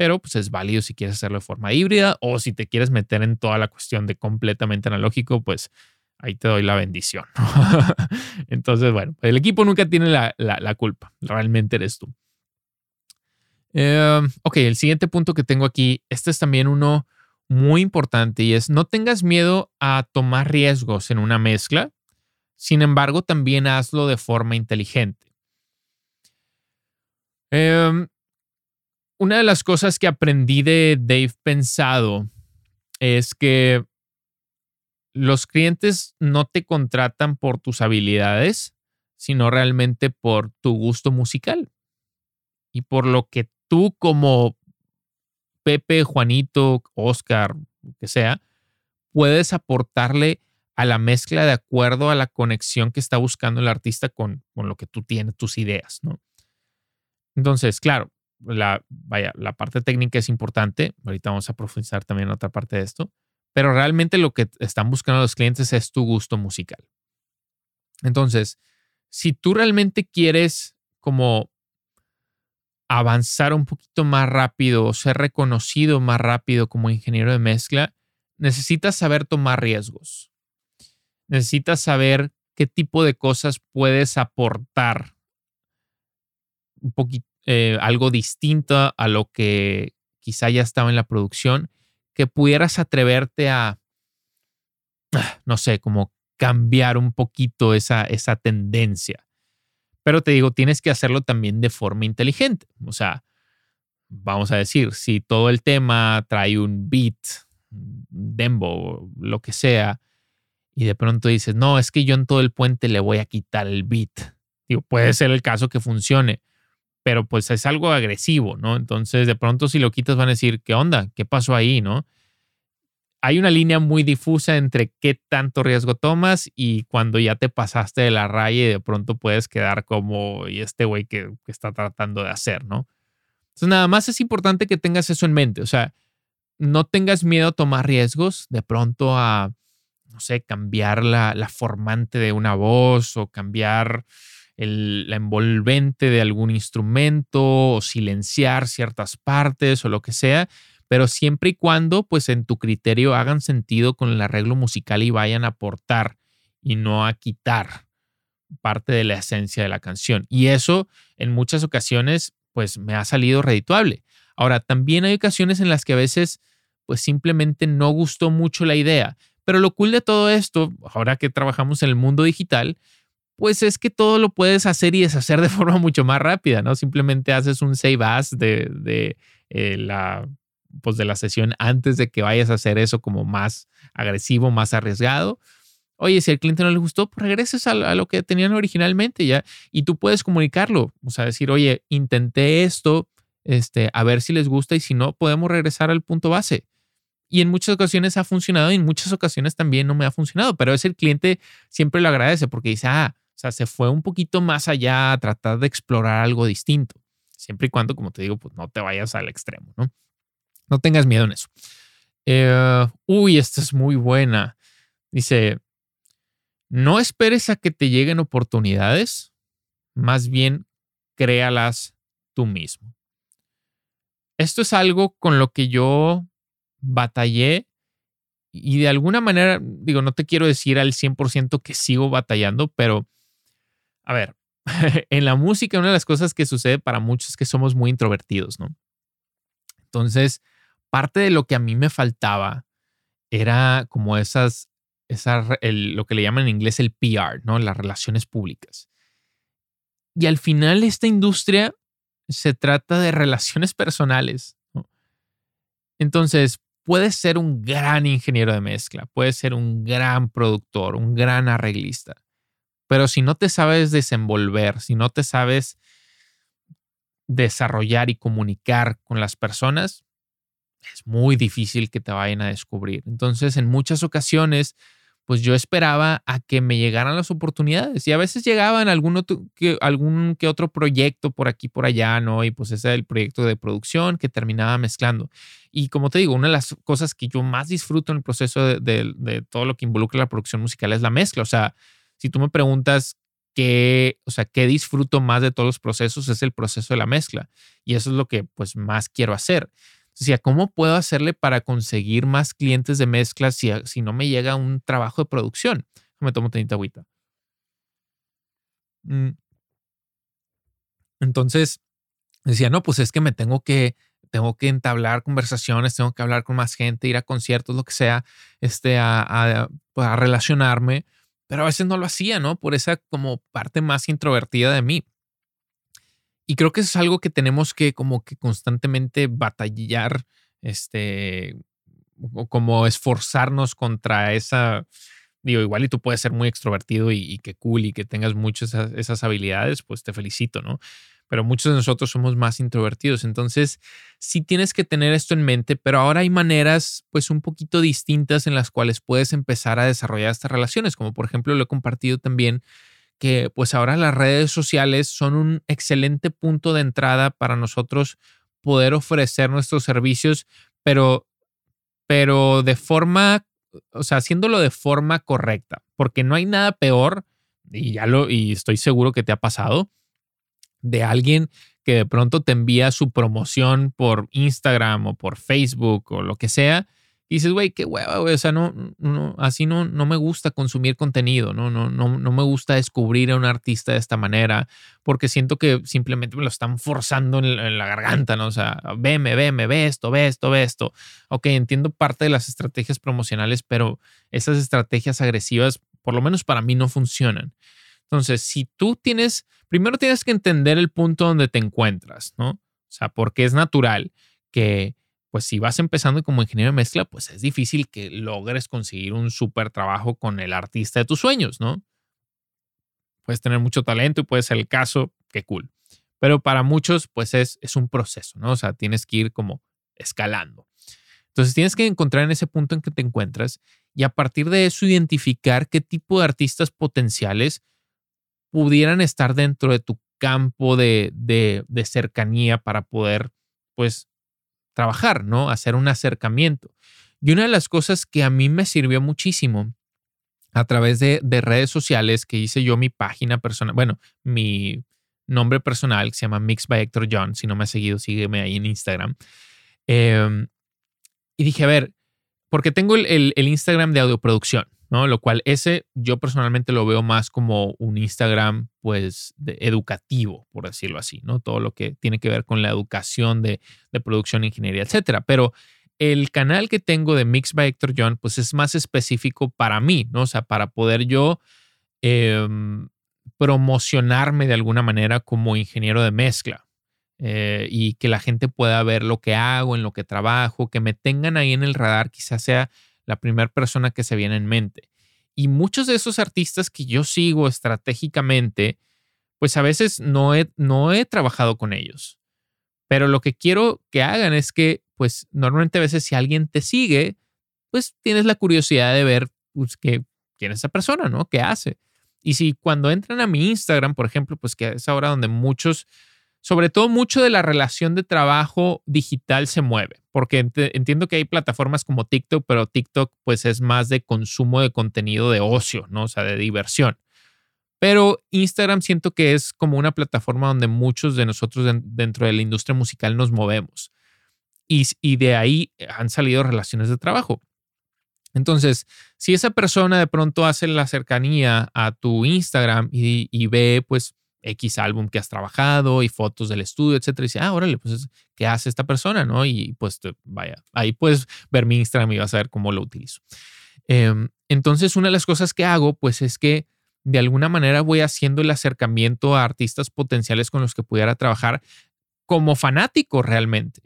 pero pues es válido si quieres hacerlo de forma híbrida o si te quieres meter en toda la cuestión de completamente analógico, pues ahí te doy la bendición. [laughs] Entonces, bueno, el equipo nunca tiene la, culpa, realmente eres tú. Em, ok, el siguiente punto que tengo aquí, este es también uno muy importante y es no tengas miedo a tomar riesgos en una mezcla, sin embargo, también hazlo de forma inteligente. Eh, una de las cosas que aprendí de Dave Pensado es que los clientes no te contratan por tus habilidades, sino realmente por tu gusto musical y por lo que tú como Pepe, Juanito, Oscar, lo que sea, puedes aportarle a la mezcla de acuerdo a la conexión que está buscando el artista con, con lo que tú tienes, tus ideas, ¿no? Entonces, claro, la, vaya, la parte técnica es importante. Ahorita vamos a profundizar también en otra parte de esto. Pero realmente lo que están buscando los clientes es tu gusto musical. Entonces, si tú realmente quieres como avanzar un poquito más rápido o ser reconocido más rápido como ingeniero de mezcla, necesitas saber tomar riesgos. Necesitas saber qué tipo de cosas puedes aportar un poquito eh, algo distinto a lo que quizá ya estaba en la producción, que pudieras atreverte a, no sé, como cambiar un poquito esa, esa tendencia. Pero te digo, tienes que hacerlo también de forma inteligente. O sea, vamos a decir, si todo el tema trae un beat, dembo, lo que sea, y de pronto dices, no, es que yo en todo el puente le voy a quitar el beat. Digo, puede ser el caso que funcione, pero pues es algo agresivo, ¿no? Entonces, de pronto si lo quitas van a decir, ¿qué onda? ¿Qué pasó ahí, no? Hay una línea muy difusa entre qué tanto riesgo tomas y cuando ya te pasaste de la raya y de pronto puedes quedar como y este güey que, está tratando de hacer, ¿no? Entonces, nada más es importante que tengas eso en mente, o sea, no tengas miedo a tomar riesgos, de pronto a, no sé, cambiar la, la formante de una voz o cambiar la envolvente de algún instrumento o silenciar ciertas partes o lo que sea, pero siempre y cuando pues en tu criterio hagan sentido con el arreglo musical y vayan a aportar y no a quitar parte de la esencia de la canción. Y eso en muchas ocasiones pues me ha salido redituable. Ahora, también hay ocasiones en las que a veces pues simplemente no gustó mucho la idea. Pero lo cool de todo esto, ahora que trabajamos en el mundo digital, pues es que todo lo puedes hacer y deshacer de [laughs] forma mucho más rápida, ¿no? Simplemente haces un save as de, de eh, la pues de la sesión antes de que vayas a hacer eso como más agresivo, más arriesgado Oye, si al cliente no le gustó, pues regreses a, lo que tenían originalmente ya y tú puedes comunicarlo. O sea, decir, oye, intenté esto, este, a ver si les gusta y si no, podemos regresar al punto base. Y en muchas ocasiones ha funcionado y en muchas ocasiones también no me ha funcionado, pero ese el cliente siempre lo agradece porque dice, ah, sea, se fue un poquito más allá a tratar de explorar algo distinto. Siempre y cuando, como te digo, pues no te vayas al extremo, ¿no? No tengas miedo en eso. Eh, uy, esta es muy buena. Dice, no esperes a que te lleguen oportunidades, más bien créalas tú mismo. Esto es algo con lo que yo batallé y de alguna manera, digo, no te quiero decir al 100% que sigo batallando, pero a ver, [laughs] en la música una de las cosas que sucede para muchos es que somos muy introvertidos, ¿no? Entonces, parte de lo que a mí me faltaba era como esas lo que le llaman en inglés el PR, ¿no? Las relaciones públicas. Y al final esta industria se trata de relaciones personales. Entonces, puedes ser un gran ingeniero de mezcla, puedes ser un gran productor, un gran arreglista, pero si no te sabes desenvolver, si no te sabes desarrollar y comunicar con las personas, es muy difícil que te vayan a descubrir. Entonces, en muchas ocasiones, pues yo esperaba a que me llegaran las oportunidades y a veces llegaban algún otro, que, algún que otro proyecto por aquí, por allá, ¿no? Y pues ese es el proyecto de producción que terminaba mezclando. Y como te digo, una de las cosas que yo más disfruto en el proceso de, de todo lo que involucra la producción musical es la mezcla. O sea, si tú me preguntas qué, o sea, qué disfruto más de todos los procesos, es el proceso de la mezcla. Y eso es lo que pues más quiero hacer. Decía, ¿cómo puedo hacerle para conseguir más clientes de mezcla si, si no me llega un trabajo de producción? Me tomo tenita agüita. Mm. Entonces, decía, no, pues es que me tengo que, tengo que entablar conversaciones, tengo que hablar con más gente, ir a conciertos, lo que sea, este, a, a, pues, a relacionarme, pero a veces no lo hacía, ¿no? Por esa como parte más introvertida de mí. Y creo que eso es algo que tenemos que como que constantemente batallar, este, como esforzarnos contra esa, digo, igual y tú puedes ser muy extrovertido y, que cool y que tengas muchas esas, habilidades, pues te felicito, ¿no? Pero muchos de nosotros somos más introvertidos. Entonces, sí tienes que tener esto en mente, pero ahora hay maneras, pues, un poquito distintas en las cuales puedes empezar a desarrollar estas relaciones, como por ejemplo lo he compartido también que pues ahora las redes sociales son un excelente punto de entrada para nosotros poder ofrecer nuestros servicios, pero, pero de forma, o sea, haciéndolo de forma correcta, porque no hay nada peor, y ya lo, y estoy seguro que te ha pasado, de alguien que de pronto te envía su promoción por Instagram o por Facebook o lo que sea, y dices, güey, qué hueva, güey. O sea, no, no, así no, no me gusta consumir contenido, ¿no? No, no, no me gusta descubrir a un artista de esta manera, porque siento que simplemente me lo están forzando en, la garganta, ¿no? O sea, veme, veme, ve esto, ve esto, ve esto. Ok, entiendo parte de las estrategias promocionales, pero esas estrategias agresivas, por lo menos para mí, no funcionan. Entonces, si tú tienes, primero tienes que entender el punto donde te encuentras, ¿no? O sea, porque es natural que pues si vas empezando como ingeniero de mezcla, pues es difícil que logres conseguir un súper trabajo con el artista de tus sueños, ¿no? Puedes tener mucho talento y puede ser el caso, qué cool. Pero para muchos, pues es, es un proceso, ¿no? O sea, tienes que ir como escalando. Entonces tienes que encontrar en ese punto en que te encuentras y a partir de eso identificar qué tipo de artistas potenciales pudieran estar dentro de tu campo de, de, de cercanía para poder, pues, trabajar, ¿no? Hacer un acercamiento. Y una de las cosas que a mí me sirvió muchísimo a través de, redes sociales que hice yo mi página personal, bueno, mi nombre personal que se llama Mix by Hector John. Si no me has seguido, sígueme ahí en Instagram. Em, y dije, a ver, porque tengo el, el, Instagram de audioproducción, ¿no? Lo cual ese yo personalmente lo veo más como un Instagram, pues, educativo, por decirlo así, ¿no? Todo lo que tiene que ver con la educación de, de producción, ingeniería, etcétera. Pero el canal que tengo de Mix by Hector John, pues es más específico para mí, ¿no? O sea, para poder yo em, promocionarme de alguna manera como ingeniero de mezcla eh, y que la gente pueda ver lo que hago, en lo que trabajo, que me tengan ahí en el radar, quizás sea la primera persona que se viene en mente. Y muchos de esos artistas que yo sigo estratégicamente, pues a veces no he, no he trabajado con ellos. Pero lo que quiero que hagan es que pues normalmente a veces si alguien te sigue, pues tienes la curiosidad de ver pues, quién es esa persona, ¿no? ¿Qué hace? Y si cuando entran a mi Instagram, por ejemplo, pues que es ahora donde muchos, sobre todo mucho de la relación de trabajo digital se mueve, porque entiendo que hay plataformas como TikTok, pero TikTok pues es más de consumo de contenido de ocio, ¿no? O sea, de diversión. Pero Instagram siento que es como una plataforma donde muchos de nosotros dentro de la industria musical nos movemos y, de ahí han salido relaciones de trabajo. Entonces, si esa persona de pronto hace la cercanía a tu Instagram y, ve pues X álbum que has trabajado y fotos del estudio, etcétera, dice, ah, órale, pues, ¿qué hace esta persona? ¿No? Y pues, vaya, ahí puedes ver mi Instagram y vas a ver cómo lo utilizo. Em, entonces, una de las cosas que hago, pues, es que de alguna manera voy haciendo el acercamiento a artistas potenciales con los que pudiera trabajar como fanático realmente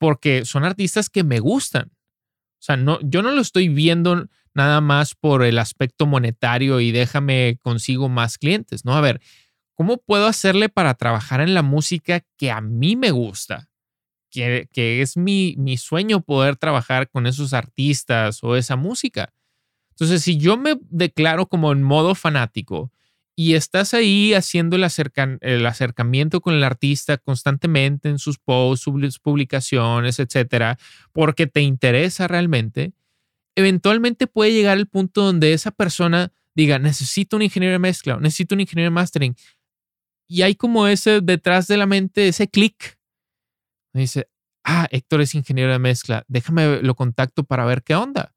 porque son artistas que me gustan. O sea, no, yo no lo estoy viendo nada más por el aspecto monetario y déjame consigo más clientes, ¿no? A ver, ¿cómo puedo hacerle para trabajar en la música que a mí me gusta? Que, que es mi, mi sueño poder trabajar con esos artistas o esa música. Entonces, si yo me declaro como en modo fanático y estás ahí haciendo el, el, acercamiento con el artista constantemente en sus posts, sus publicaciones, etcétera, porque te interesa realmente, eventualmente puede llegar el punto donde esa persona diga, necesito un ingeniero de mezcla, necesito un ingeniero de mastering. Y hay como ese detrás de la mente, ese clic. Dice, ah, Héctor es ingeniero de mezcla, déjame lo contacto para ver qué onda.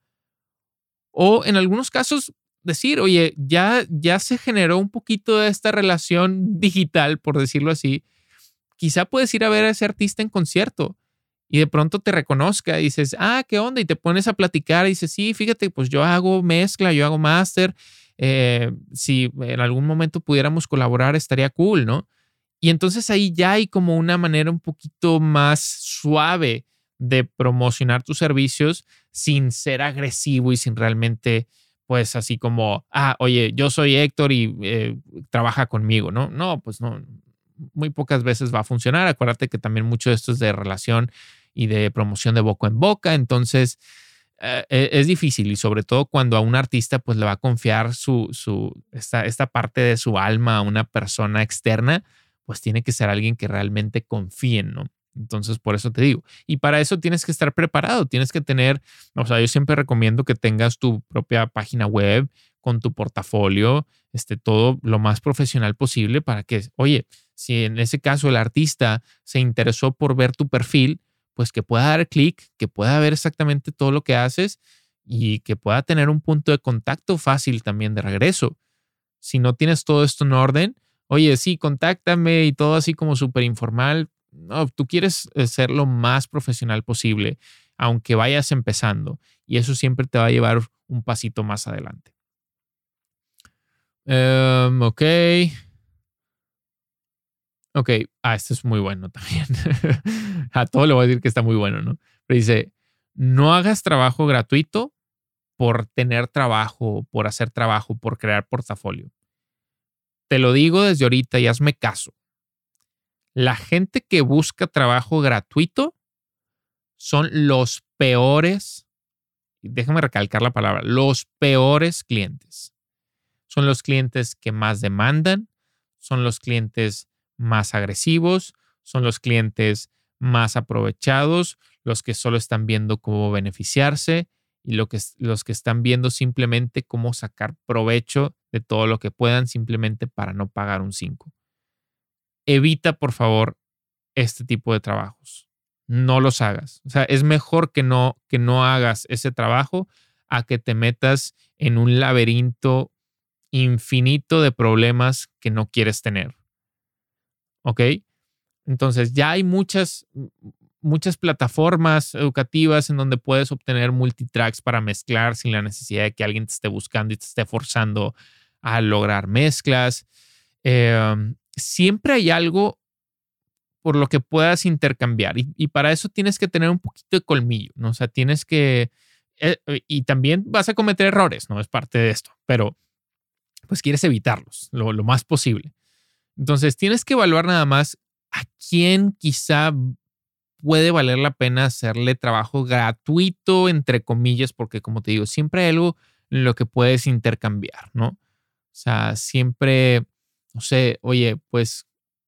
O en algunos casos decir, oye, ya, ya se generó un poquito de esta relación digital, por decirlo así. Quizá puedes ir a ver a ese artista en concierto y de pronto te reconozca y dices, ah, ¿qué onda? Y te pones a platicar y dices, sí, fíjate, pues yo hago mezcla, yo hago máster. Eh, si en algún momento pudiéramos colaborar, estaría cool, ¿no? Y entonces ahí ya hay como una manera un poquito más suave de promocionar tus servicios sin ser agresivo y sin realmente pues así como, ah, oye, yo soy Héctor y eh, trabaja conmigo, ¿no? No, pues no, muy pocas veces va a funcionar. Acuérdate que también mucho de esto es de relación y de promoción de boca en boca, entonces eh, e, es difícil y sobre todo cuando a un artista pues le va a confiar su, su, esta, esta parte de su alma a una persona externa, pues tiene que ser alguien que realmente confíe, ¿no? Entonces, por eso te digo. Y para eso tienes que estar preparado, tienes que tener, o sea, yo siempre recomiendo que tengas tu propia página web con tu portafolio, este, todo lo más profesional posible para que, oye, si en ese caso el artista se interesó por ver tu perfil, pues que pueda dar clic, que pueda ver exactamente todo lo que haces y que pueda tener un punto de contacto fácil también de regreso. Si no tienes todo esto en orden, oye, sí, contáctame y todo así como súper informal, no, tú quieres eh, ser lo más profesional posible, aunque vayas empezando, y eso siempre te va a llevar un pasito más adelante. Em, ok. Ok, ah, este es muy bueno [laughs] también. a todo le voy a decir que está muy bueno, ¿no? Pero dice, no hagas trabajo gratuito por tener trabajo, por hacer trabajo, por crear portafolio. Te lo digo desde ahorita y hazme caso la gente que busca trabajo gratuito son los peores, déjame recalcar la palabra, los peores clientes. Son los clientes que más demandan, son los clientes más agresivos, son los clientes más aprovechados, los que solo están viendo cómo beneficiarse y que, los que están viendo simplemente cómo sacar provecho de todo lo que puedan simplemente para no pagar un 5. Evita, por favor, este tipo de trabajos. No los hagas. O sea, es mejor que no, que no hagas ese trabajo a que te metas en un laberinto infinito de problemas que no quieres tener. ¿Ok? Entonces, ya hay muchas, muchas plataformas educativas en donde puedes obtener multitracks para mezclar sin la necesidad de que alguien te esté buscando y te esté forzando a lograr mezclas. Em, siempre hay algo por lo que puedas intercambiar y, para eso tienes que tener un poquito de colmillo, ¿no? O sea, tienes que... Eh, y también vas a cometer errores, ¿no? Es parte de esto, pero pues quieres evitarlos lo, lo más posible. Entonces, tienes que evaluar nada más a quién quizá puede valer la pena hacerle trabajo gratuito, entre comillas, porque como te digo, siempre hay algo en lo que puedes intercambiar, ¿no? O sea, siempre, no sé, oye, pues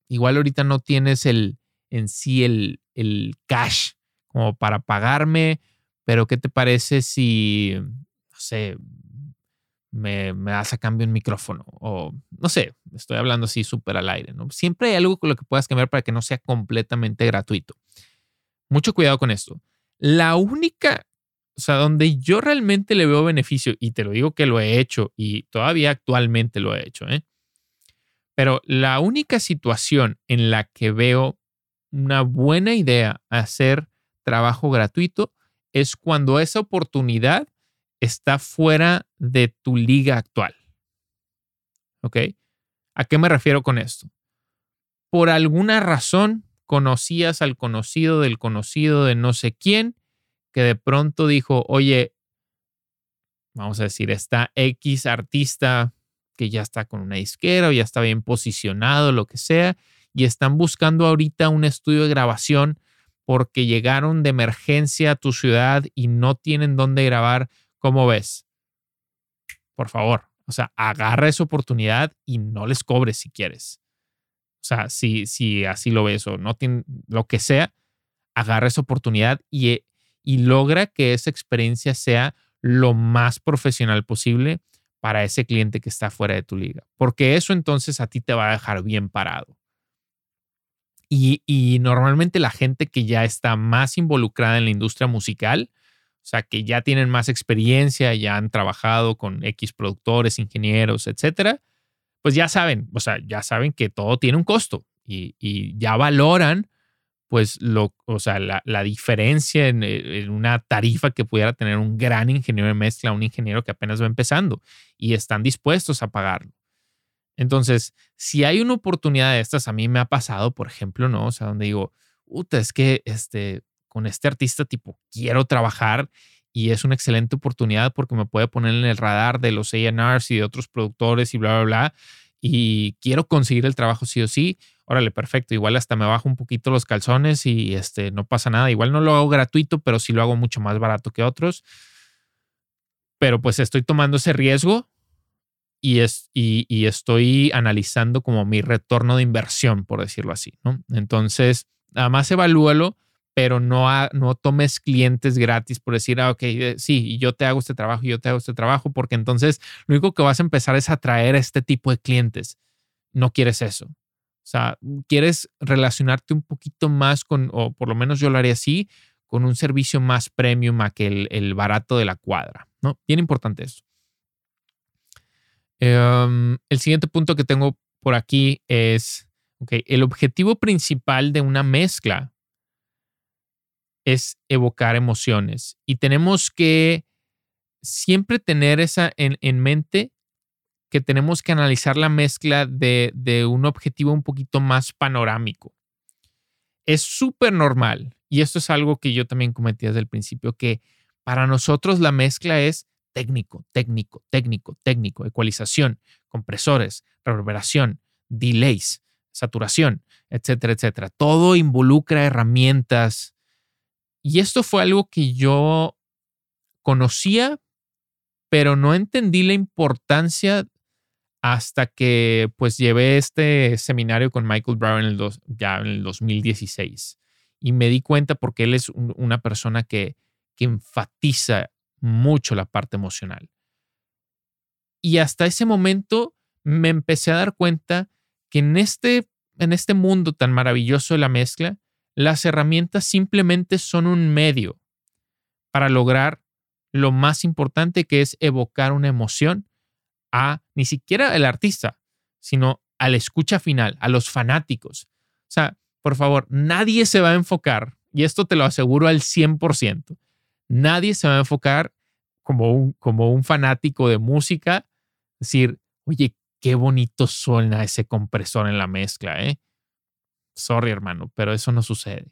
igual ahorita no tienes el en sí el, el cash como para pagarme, pero ¿qué te parece si, no sé, me, me, das a cambio un micrófono o no sé, estoy hablando así súper al aire, ¿no? Siempre hay algo con lo que puedas cambiar para que no sea completamente gratuito. Mucho cuidado con esto. La única, o sea, donde yo realmente le veo beneficio, y te lo digo que lo he hecho y todavía actualmente lo he hecho, ¿eh? Pero la única situación en la que veo una buena idea hacer trabajo gratuito es cuando esa oportunidad está fuera de tu liga actual. ¿Ok? ¿A qué me refiero con esto? Por alguna razón, conocías al conocido del conocido de no sé quién, que de pronto dijo, oye, vamos a decir, está X artista que ya está con una disquera o ya está bien posicionado, lo que sea, y están buscando ahorita un estudio de grabación porque llegaron de emergencia a tu ciudad y no tienen dónde grabar, ¿cómo ves? Por favor, o sea, agarra esa oportunidad y no les cobres si quieres. O sea, si, si así lo ves o no tiene lo que sea, agarra esa oportunidad y, eh, y logra que esa experiencia sea lo más profesional posible para ese cliente que está fuera de tu liga. Porque eso entonces a ti te va a dejar bien parado. Y, y, normalmente la gente que ya está más involucrada en la industria musical, o sea, que ya tienen más experiencia, ya han trabajado con X productores, ingenieros, etcétera, pues ya saben, o sea, ya saben que todo tiene un costo y, ya valoran, pues, lo, o sea, la, diferencia eh, en, una tarifa que pudiera tener un gran ingeniero de mezcla, un ingeniero que apenas va empezando y están dispuestos a pagarlo. Entonces, si hay una oportunidad de estas, a mí me ha pasado, por ejemplo, ¿no? O sea, donde digo, es que este, con este artista tipo quiero trabajar y es una excelente oportunidad porque me puede poner en el radar de los A&Rs y de otros productores y bla, bla, bla. Y quiero conseguir el trabajo sí o sí. Órale, perfecto. Igual hasta me bajo un poquito los calzones y este, no pasa nada. Igual no lo hago gratuito, pero sí lo hago mucho más barato que otros. Pero pues estoy tomando ese riesgo y, es, y, estoy analizando como mi retorno de inversión, por decirlo así, ¿no? Entonces, además evalúalo pero no, no tomes clientes gratis por decir, ah, ok, eh, sí, yo te hago este trabajo, yo te hago este trabajo, porque entonces lo único que vas a empezar es atraer este tipo de clientes. No quieres eso. O sea, quieres relacionarte un poquito más con, o por lo menos yo lo haría así, con un servicio más premium a que el, el barato de la cuadra, ¿no? Bien importante eso. Em, el siguiente punto que tengo por aquí es, ok, el objetivo principal de una mezcla es evocar emociones. Y tenemos que siempre tener esa en, mente que tenemos que analizar la mezcla de, de un objetivo un poquito más panorámico. Es súper normal, y esto es algo que yo también cometí desde el principio, que para nosotros la mezcla es técnico, técnico, técnico, técnico, ecualización, compresores, reverberación, delays, saturación, etcétera, etcétera. Todo involucra herramientas, y esto fue algo que yo conocía, pero no entendí la importancia hasta que pues llevé este seminario con Michael Brown en ya en el 2016. Y me di cuenta porque él es una persona que, que enfatiza mucho la parte emocional. Y hasta ese momento me empecé a dar cuenta que en este, en este mundo tan maravilloso de la mezcla, las herramientas simplemente son un medio para lograr lo más importante que es evocar una emoción a ni siquiera el artista, sino a la escucha final, a los fanáticos. O sea, por favor, nadie se va a enfocar, y esto te lo aseguro al 100%, nadie se va a enfocar como un, como un fanático de música, decir, oye, qué bonito suena ese compresor en la mezcla, ¿eh? Sorry, hermano, pero eso no sucede.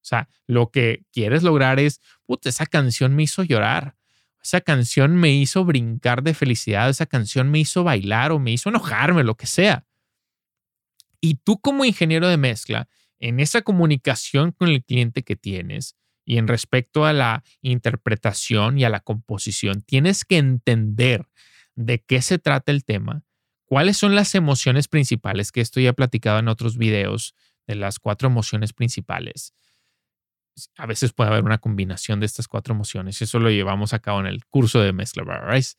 O sea, lo que quieres lograr es, puta, esa canción me hizo llorar. Esa canción me hizo brincar de felicidad. Esa canción me hizo bailar o me hizo enojarme, lo que sea. Y tú como ingeniero de mezcla, en esa comunicación con el cliente que tienes y en respecto a la interpretación y a la composición, tienes que entender de qué se trata el tema, cuáles son las emociones principales, que esto ya he platicado en otros videos de las cuatro emociones principales a veces puede haber una combinación de estas cuatro emociones. Eso lo llevamos a cabo en el curso de mezcla Rice.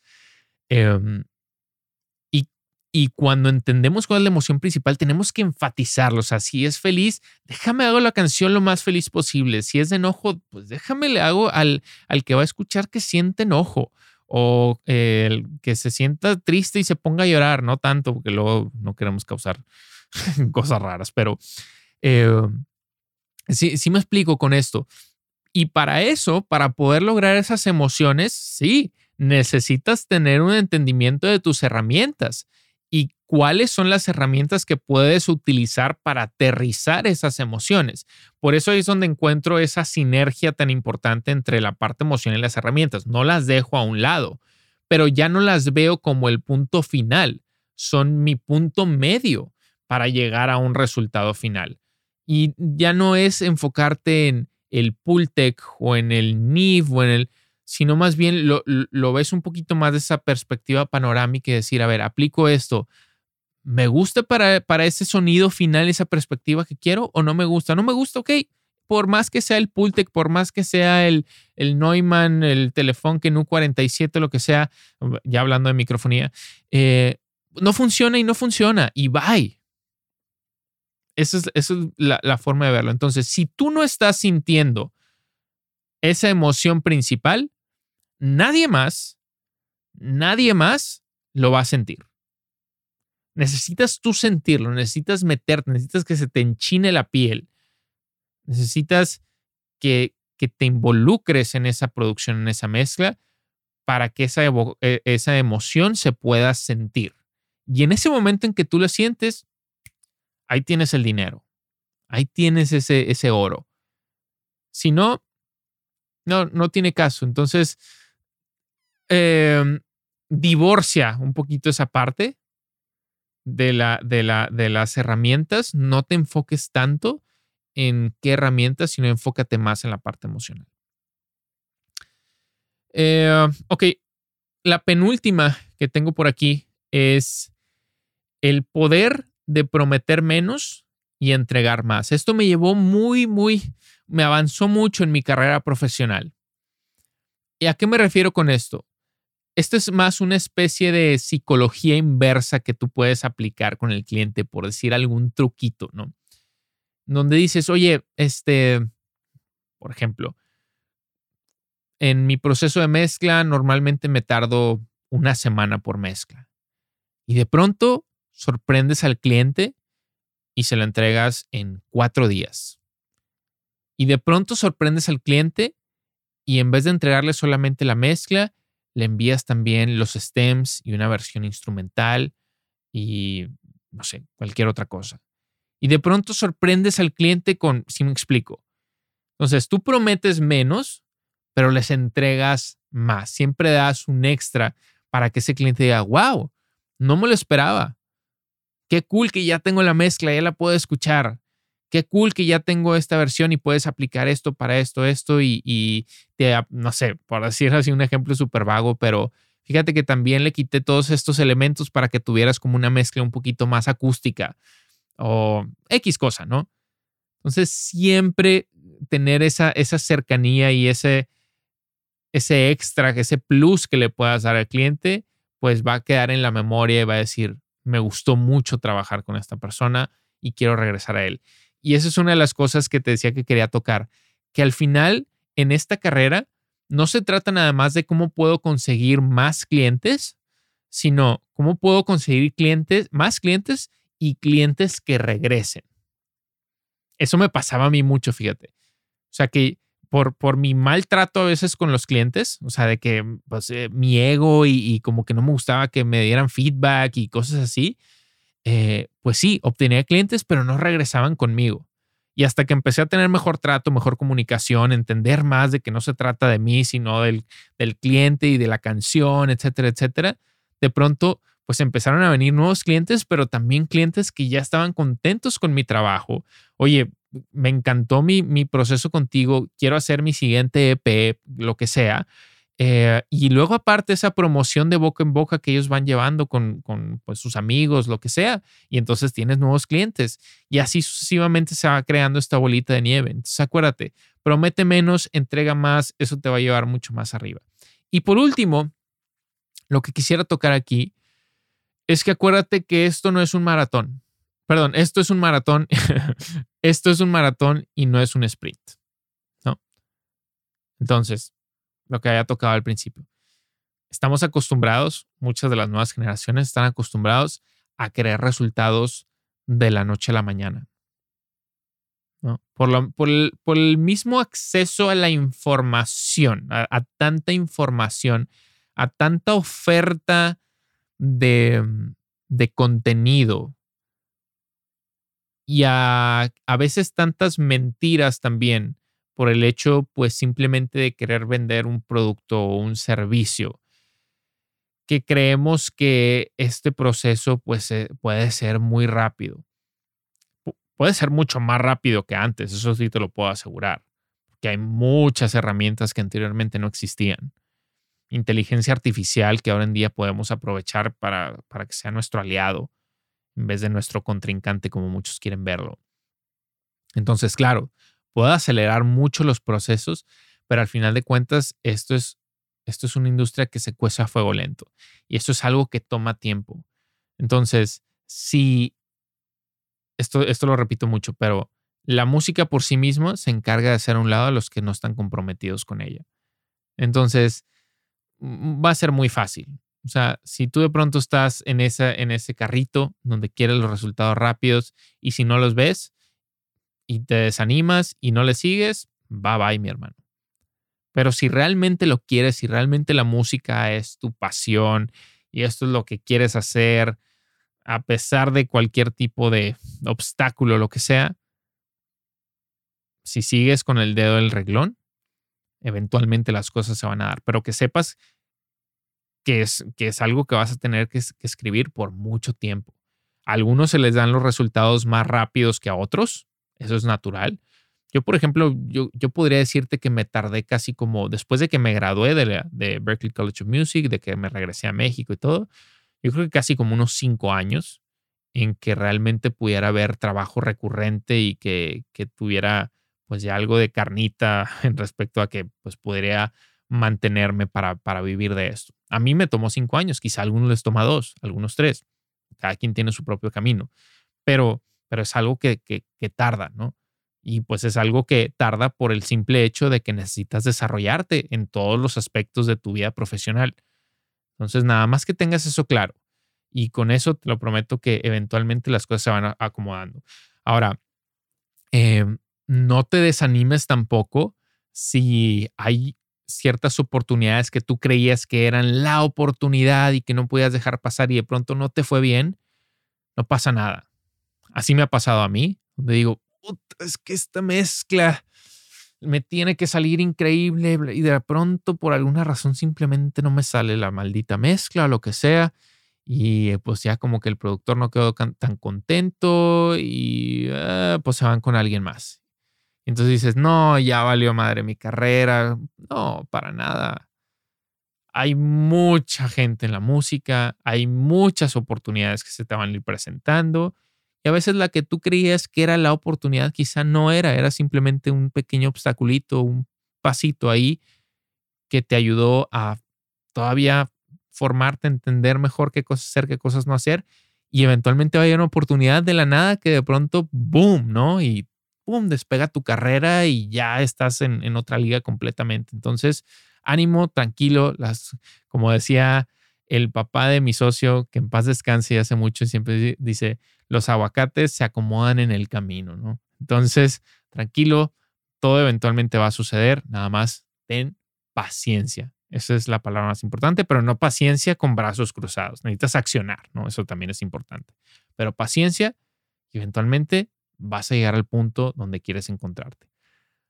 Y, y cuando entendemos cuál es la emoción principal, tenemos que enfatizarlo. O sea, si es feliz, déjame hago la canción lo más feliz posible. Si es de enojo, pues déjame le hago al, al que va a escuchar que siente enojo o el que se sienta triste y se ponga a llorar, no tanto, porque luego no queremos causar [laughs] cosas raras, pero eh, Sí, sí me explico con esto. Y para eso, para poder lograr esas emociones, sí, necesitas tener un entendimiento de tus herramientas y cuáles son las herramientas que puedes utilizar para aterrizar esas emociones. Por eso es donde encuentro esa sinergia tan importante entre la parte emocional y las herramientas. No las dejo a un lado, pero ya no las veo como el punto final, son mi punto medio para llegar a un resultado final. Y ya no es enfocarte en el Pultec o en el NIV o en el, sino más bien lo, lo ves un poquito más de esa perspectiva panorámica y decir, a ver, aplico esto. ¿Me gusta para, para ese sonido final, esa perspectiva que quiero o no me gusta? No me gusta, ok. Por más que sea el Pultec, por más que sea el, el Neumann, el Telefunken U47, lo que sea, ya hablando de microfonía, eh, no funciona y no funciona y bye. Esa es, la, forma de verlo. Entonces, si tú no estás sintiendo esa emoción principal, nadie más, nadie más lo va a sentir. Necesitas tú sentirlo, necesitas meterte, necesitas que se te enchine la piel, necesitas que, que te involucres en esa producción, en esa mezcla, para que esa, e, esa emoción se pueda sentir. Y en ese momento en que tú lo sientes, ahí tienes el dinero, ahí tienes ese, ese oro. Si no, no, no tiene caso. Entonces, em, divorcia un poquito esa parte de, la, de, la, de las herramientas. No te enfoques tanto en qué herramientas, sino enfócate más en la parte emocional. Eh, ok, la penúltima que tengo por aquí es el poder de prometer menos y entregar más. Esto me llevó muy, muy, me avanzó mucho en mi carrera profesional. ¿Y a qué me refiero con esto? Esto es más una especie de psicología inversa que tú puedes aplicar con el cliente, por decir algún truquito, ¿no? Donde dices, oye, este, por ejemplo, en mi proceso de mezcla normalmente me tardo una semana por mezcla. Y de pronto sorprendes al cliente y se lo entregas en cuatro días. Y de pronto sorprendes al cliente y en vez de entregarle solamente la mezcla, le envías también los stems y una versión instrumental y no sé, cualquier otra cosa. Y de pronto sorprendes al cliente con, si me explico. Entonces, tú prometes menos, pero les entregas más. Siempre das un extra para que ese cliente diga, wow, no me lo esperaba. Qué cool que ya tengo la mezcla, ya la puedo escuchar. Qué cool que ya tengo esta versión y puedes aplicar esto para esto, esto y, te, no sé, por decir así un ejemplo súper vago, pero fíjate que también le quité todos estos elementos para que tuvieras como una mezcla un poquito más acústica o X cosa, ¿no? Entonces siempre tener esa, esa cercanía y ese, ese extra, ese plus que le puedas dar al cliente, pues va a quedar en la memoria y va a decir, me gustó mucho trabajar con esta persona y quiero regresar a él. Y esa es una de las cosas que te decía que quería tocar, que al final en esta carrera no se trata nada más de cómo puedo conseguir más clientes, sino cómo puedo conseguir clientes, más clientes y clientes que regresen. Eso me pasaba a mí mucho, fíjate. O sea que por, por mi maltrato a veces con los clientes, o sea, de que pues, eh, mi ego y, como que no me gustaba que me dieran feedback y cosas así, eh, pues sí, obtenía clientes, pero no regresaban conmigo. Y hasta que empecé a tener mejor trato, mejor comunicación, entender más de que no se trata de mí, sino del, cliente y de la canción, etcétera, etcétera, de pronto pues empezaron a venir nuevos clientes, pero también clientes que ya estaban contentos con mi trabajo. Oye, me encantó mi proceso contigo, quiero hacer mi siguiente EP, lo que sea. Eh, y luego aparte esa promoción de boca en boca que ellos van llevando con, con pues, sus amigos, lo que sea, y entonces tienes nuevos clientes. Y así sucesivamente se va creando esta bolita de nieve. Entonces acuérdate, promete menos, entrega más, eso te va a llevar mucho más arriba. Y por último, lo que quisiera tocar aquí es que acuérdate que esto no es un maratón. Perdón, esto es un maratón. [laughs] esto es un maratón y no es un sprint. ¿No? Entonces, lo que había tocado al principio. Estamos acostumbrados, muchas de las nuevas generaciones están acostumbrados a querer resultados de la noche a la mañana. ¿no? Por, el, mismo acceso a la información, a, tanta información, a tanta oferta de, de contenido, y a, a veces tantas mentiras también por el hecho pues simplemente de querer vender un producto o un servicio que creemos que este proceso pues eh, puede ser muy rápido. puede ser mucho más rápido que antes, eso sí te lo puedo asegurar, porque hay muchas herramientas que anteriormente no existían. Inteligencia artificial que ahora en día podemos aprovechar para, para que sea nuestro aliado en vez de nuestro contrincante como muchos quieren verlo. Entonces, claro, puede acelerar mucho los procesos, pero al final de cuentas esto es, esto es una industria que se cuece a fuego lento y esto es algo que toma tiempo. Entonces, si, esto, esto lo repito mucho, pero la música por sí misma se encarga de hacer a un lado a los que no están comprometidos con ella. Entonces, va a ser muy fácil. O sea, si tú de pronto estás en, en ese carrito donde quieres los resultados rápidos y si no los ves y te desanimas y no le sigues, bye bye, mi hermano. Pero si realmente lo quieres, si realmente la música es tu pasión y esto es lo que quieres hacer, a pesar de cualquier tipo de obstáculo, lo que sea, si sigues con el dedo del reglón, eventualmente las cosas se van a dar. Pero que sepas que es, que es algo que vas a tener que, escribir por mucho tiempo. A algunos se les dan los resultados más rápidos que a otros, eso es natural. Yo, por ejemplo, yo, yo podría decirte que me tardé casi como después de que me gradué de, de Berklee College of Music, de que me regresé a México y todo, yo creo que casi como unos cinco años en que realmente pudiera haber trabajo recurrente y que, que tuviera pues ya algo de carnita [laughs] en respecto a que pues podría mantenerme para, para vivir de esto. A mí me tomó cinco años, quizá a algunos les toma dos, algunos tres. Cada quien tiene su propio camino, pero, pero es algo que, que, tarda, ¿no? Y pues es algo que tarda por el simple hecho de que necesitas desarrollarte en todos los aspectos de tu vida profesional. Entonces, nada más que tengas eso claro. Y con eso te lo prometo que eventualmente las cosas se van acomodando. Ahora, em, no te desanimes tampoco si hay ciertas oportunidades que tú creías que eran la oportunidad y que no podías dejar pasar y de pronto no te fue bien, no pasa nada. Así me ha pasado a mí, donde digo, es que esta mezcla me tiene que salir increíble y de pronto por alguna razón simplemente no me sale la maldita mezcla o lo que sea. Y pues ya como que el productor no quedó tan contento y ah, pues se van con alguien más. Entonces dices, no, ya valió madre mi carrera. No, para nada. Hay mucha gente en la música, hay muchas oportunidades que se te van a ir presentando y a veces la que tú creías que era la oportunidad quizá no era, era simplemente un pequeño obstaculito, un pasito ahí que te ayudó a todavía formarte, entender mejor qué cosas hacer, qué cosas no hacer. Y eventualmente va una oportunidad de la nada que de pronto, boom, ¿no? Y boom, despega tu carrera y ya estás en, en otra liga completamente. Entonces, ánimo, tranquilo. Las, como decía el papá de mi socio, que en paz descanse hace mucho, siempre dice, los aguacates se acomodan en el camino, ¿no? Entonces, tranquilo, todo eventualmente va a suceder, nada más ten paciencia. Esa es la palabra más importante, pero no paciencia con brazos cruzados. Necesitas accionar, ¿no? Eso también es importante. Pero paciencia y eventualmente vas a llegar al punto donde quieres encontrarte.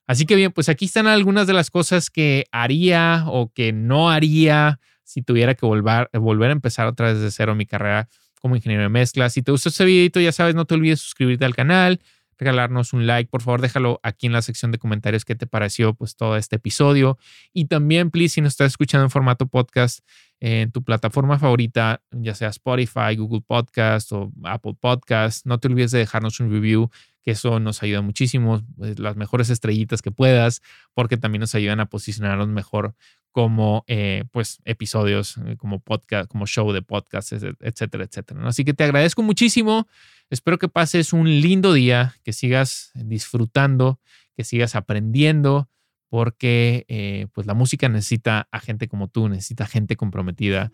Así que bien, pues aquí están algunas de las cosas que haría o que no haría si tuviera que volver, volver a empezar otra vez de cero mi carrera como ingeniero de mezcla. Si te gustó este videito, ya sabes, no te olvides suscribirte al canal, regalarnos un like, por favor, déjalo aquí en la sección de comentarios qué te pareció pues todo este episodio. Y también, please, si nos estás escuchando en formato podcast en tu plataforma favorita, ya sea Spotify, Google Podcast o Apple Podcast, no te olvides de dejarnos un review, que eso nos ayuda muchísimo, pues, las mejores estrellitas que puedas, porque también nos ayudan a posicionarnos mejor como eh, pues episodios, eh, como podcast, como show de podcast, etcétera, etcétera. Así que te agradezco muchísimo. Espero que pases un lindo día, que sigas disfrutando, que sigas aprendiendo, porque eh, pues la música necesita a gente como tú, necesita gente comprometida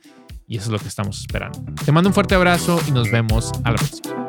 y eso es lo que estamos esperando. Te mando un fuerte abrazo y nos vemos a la próxima.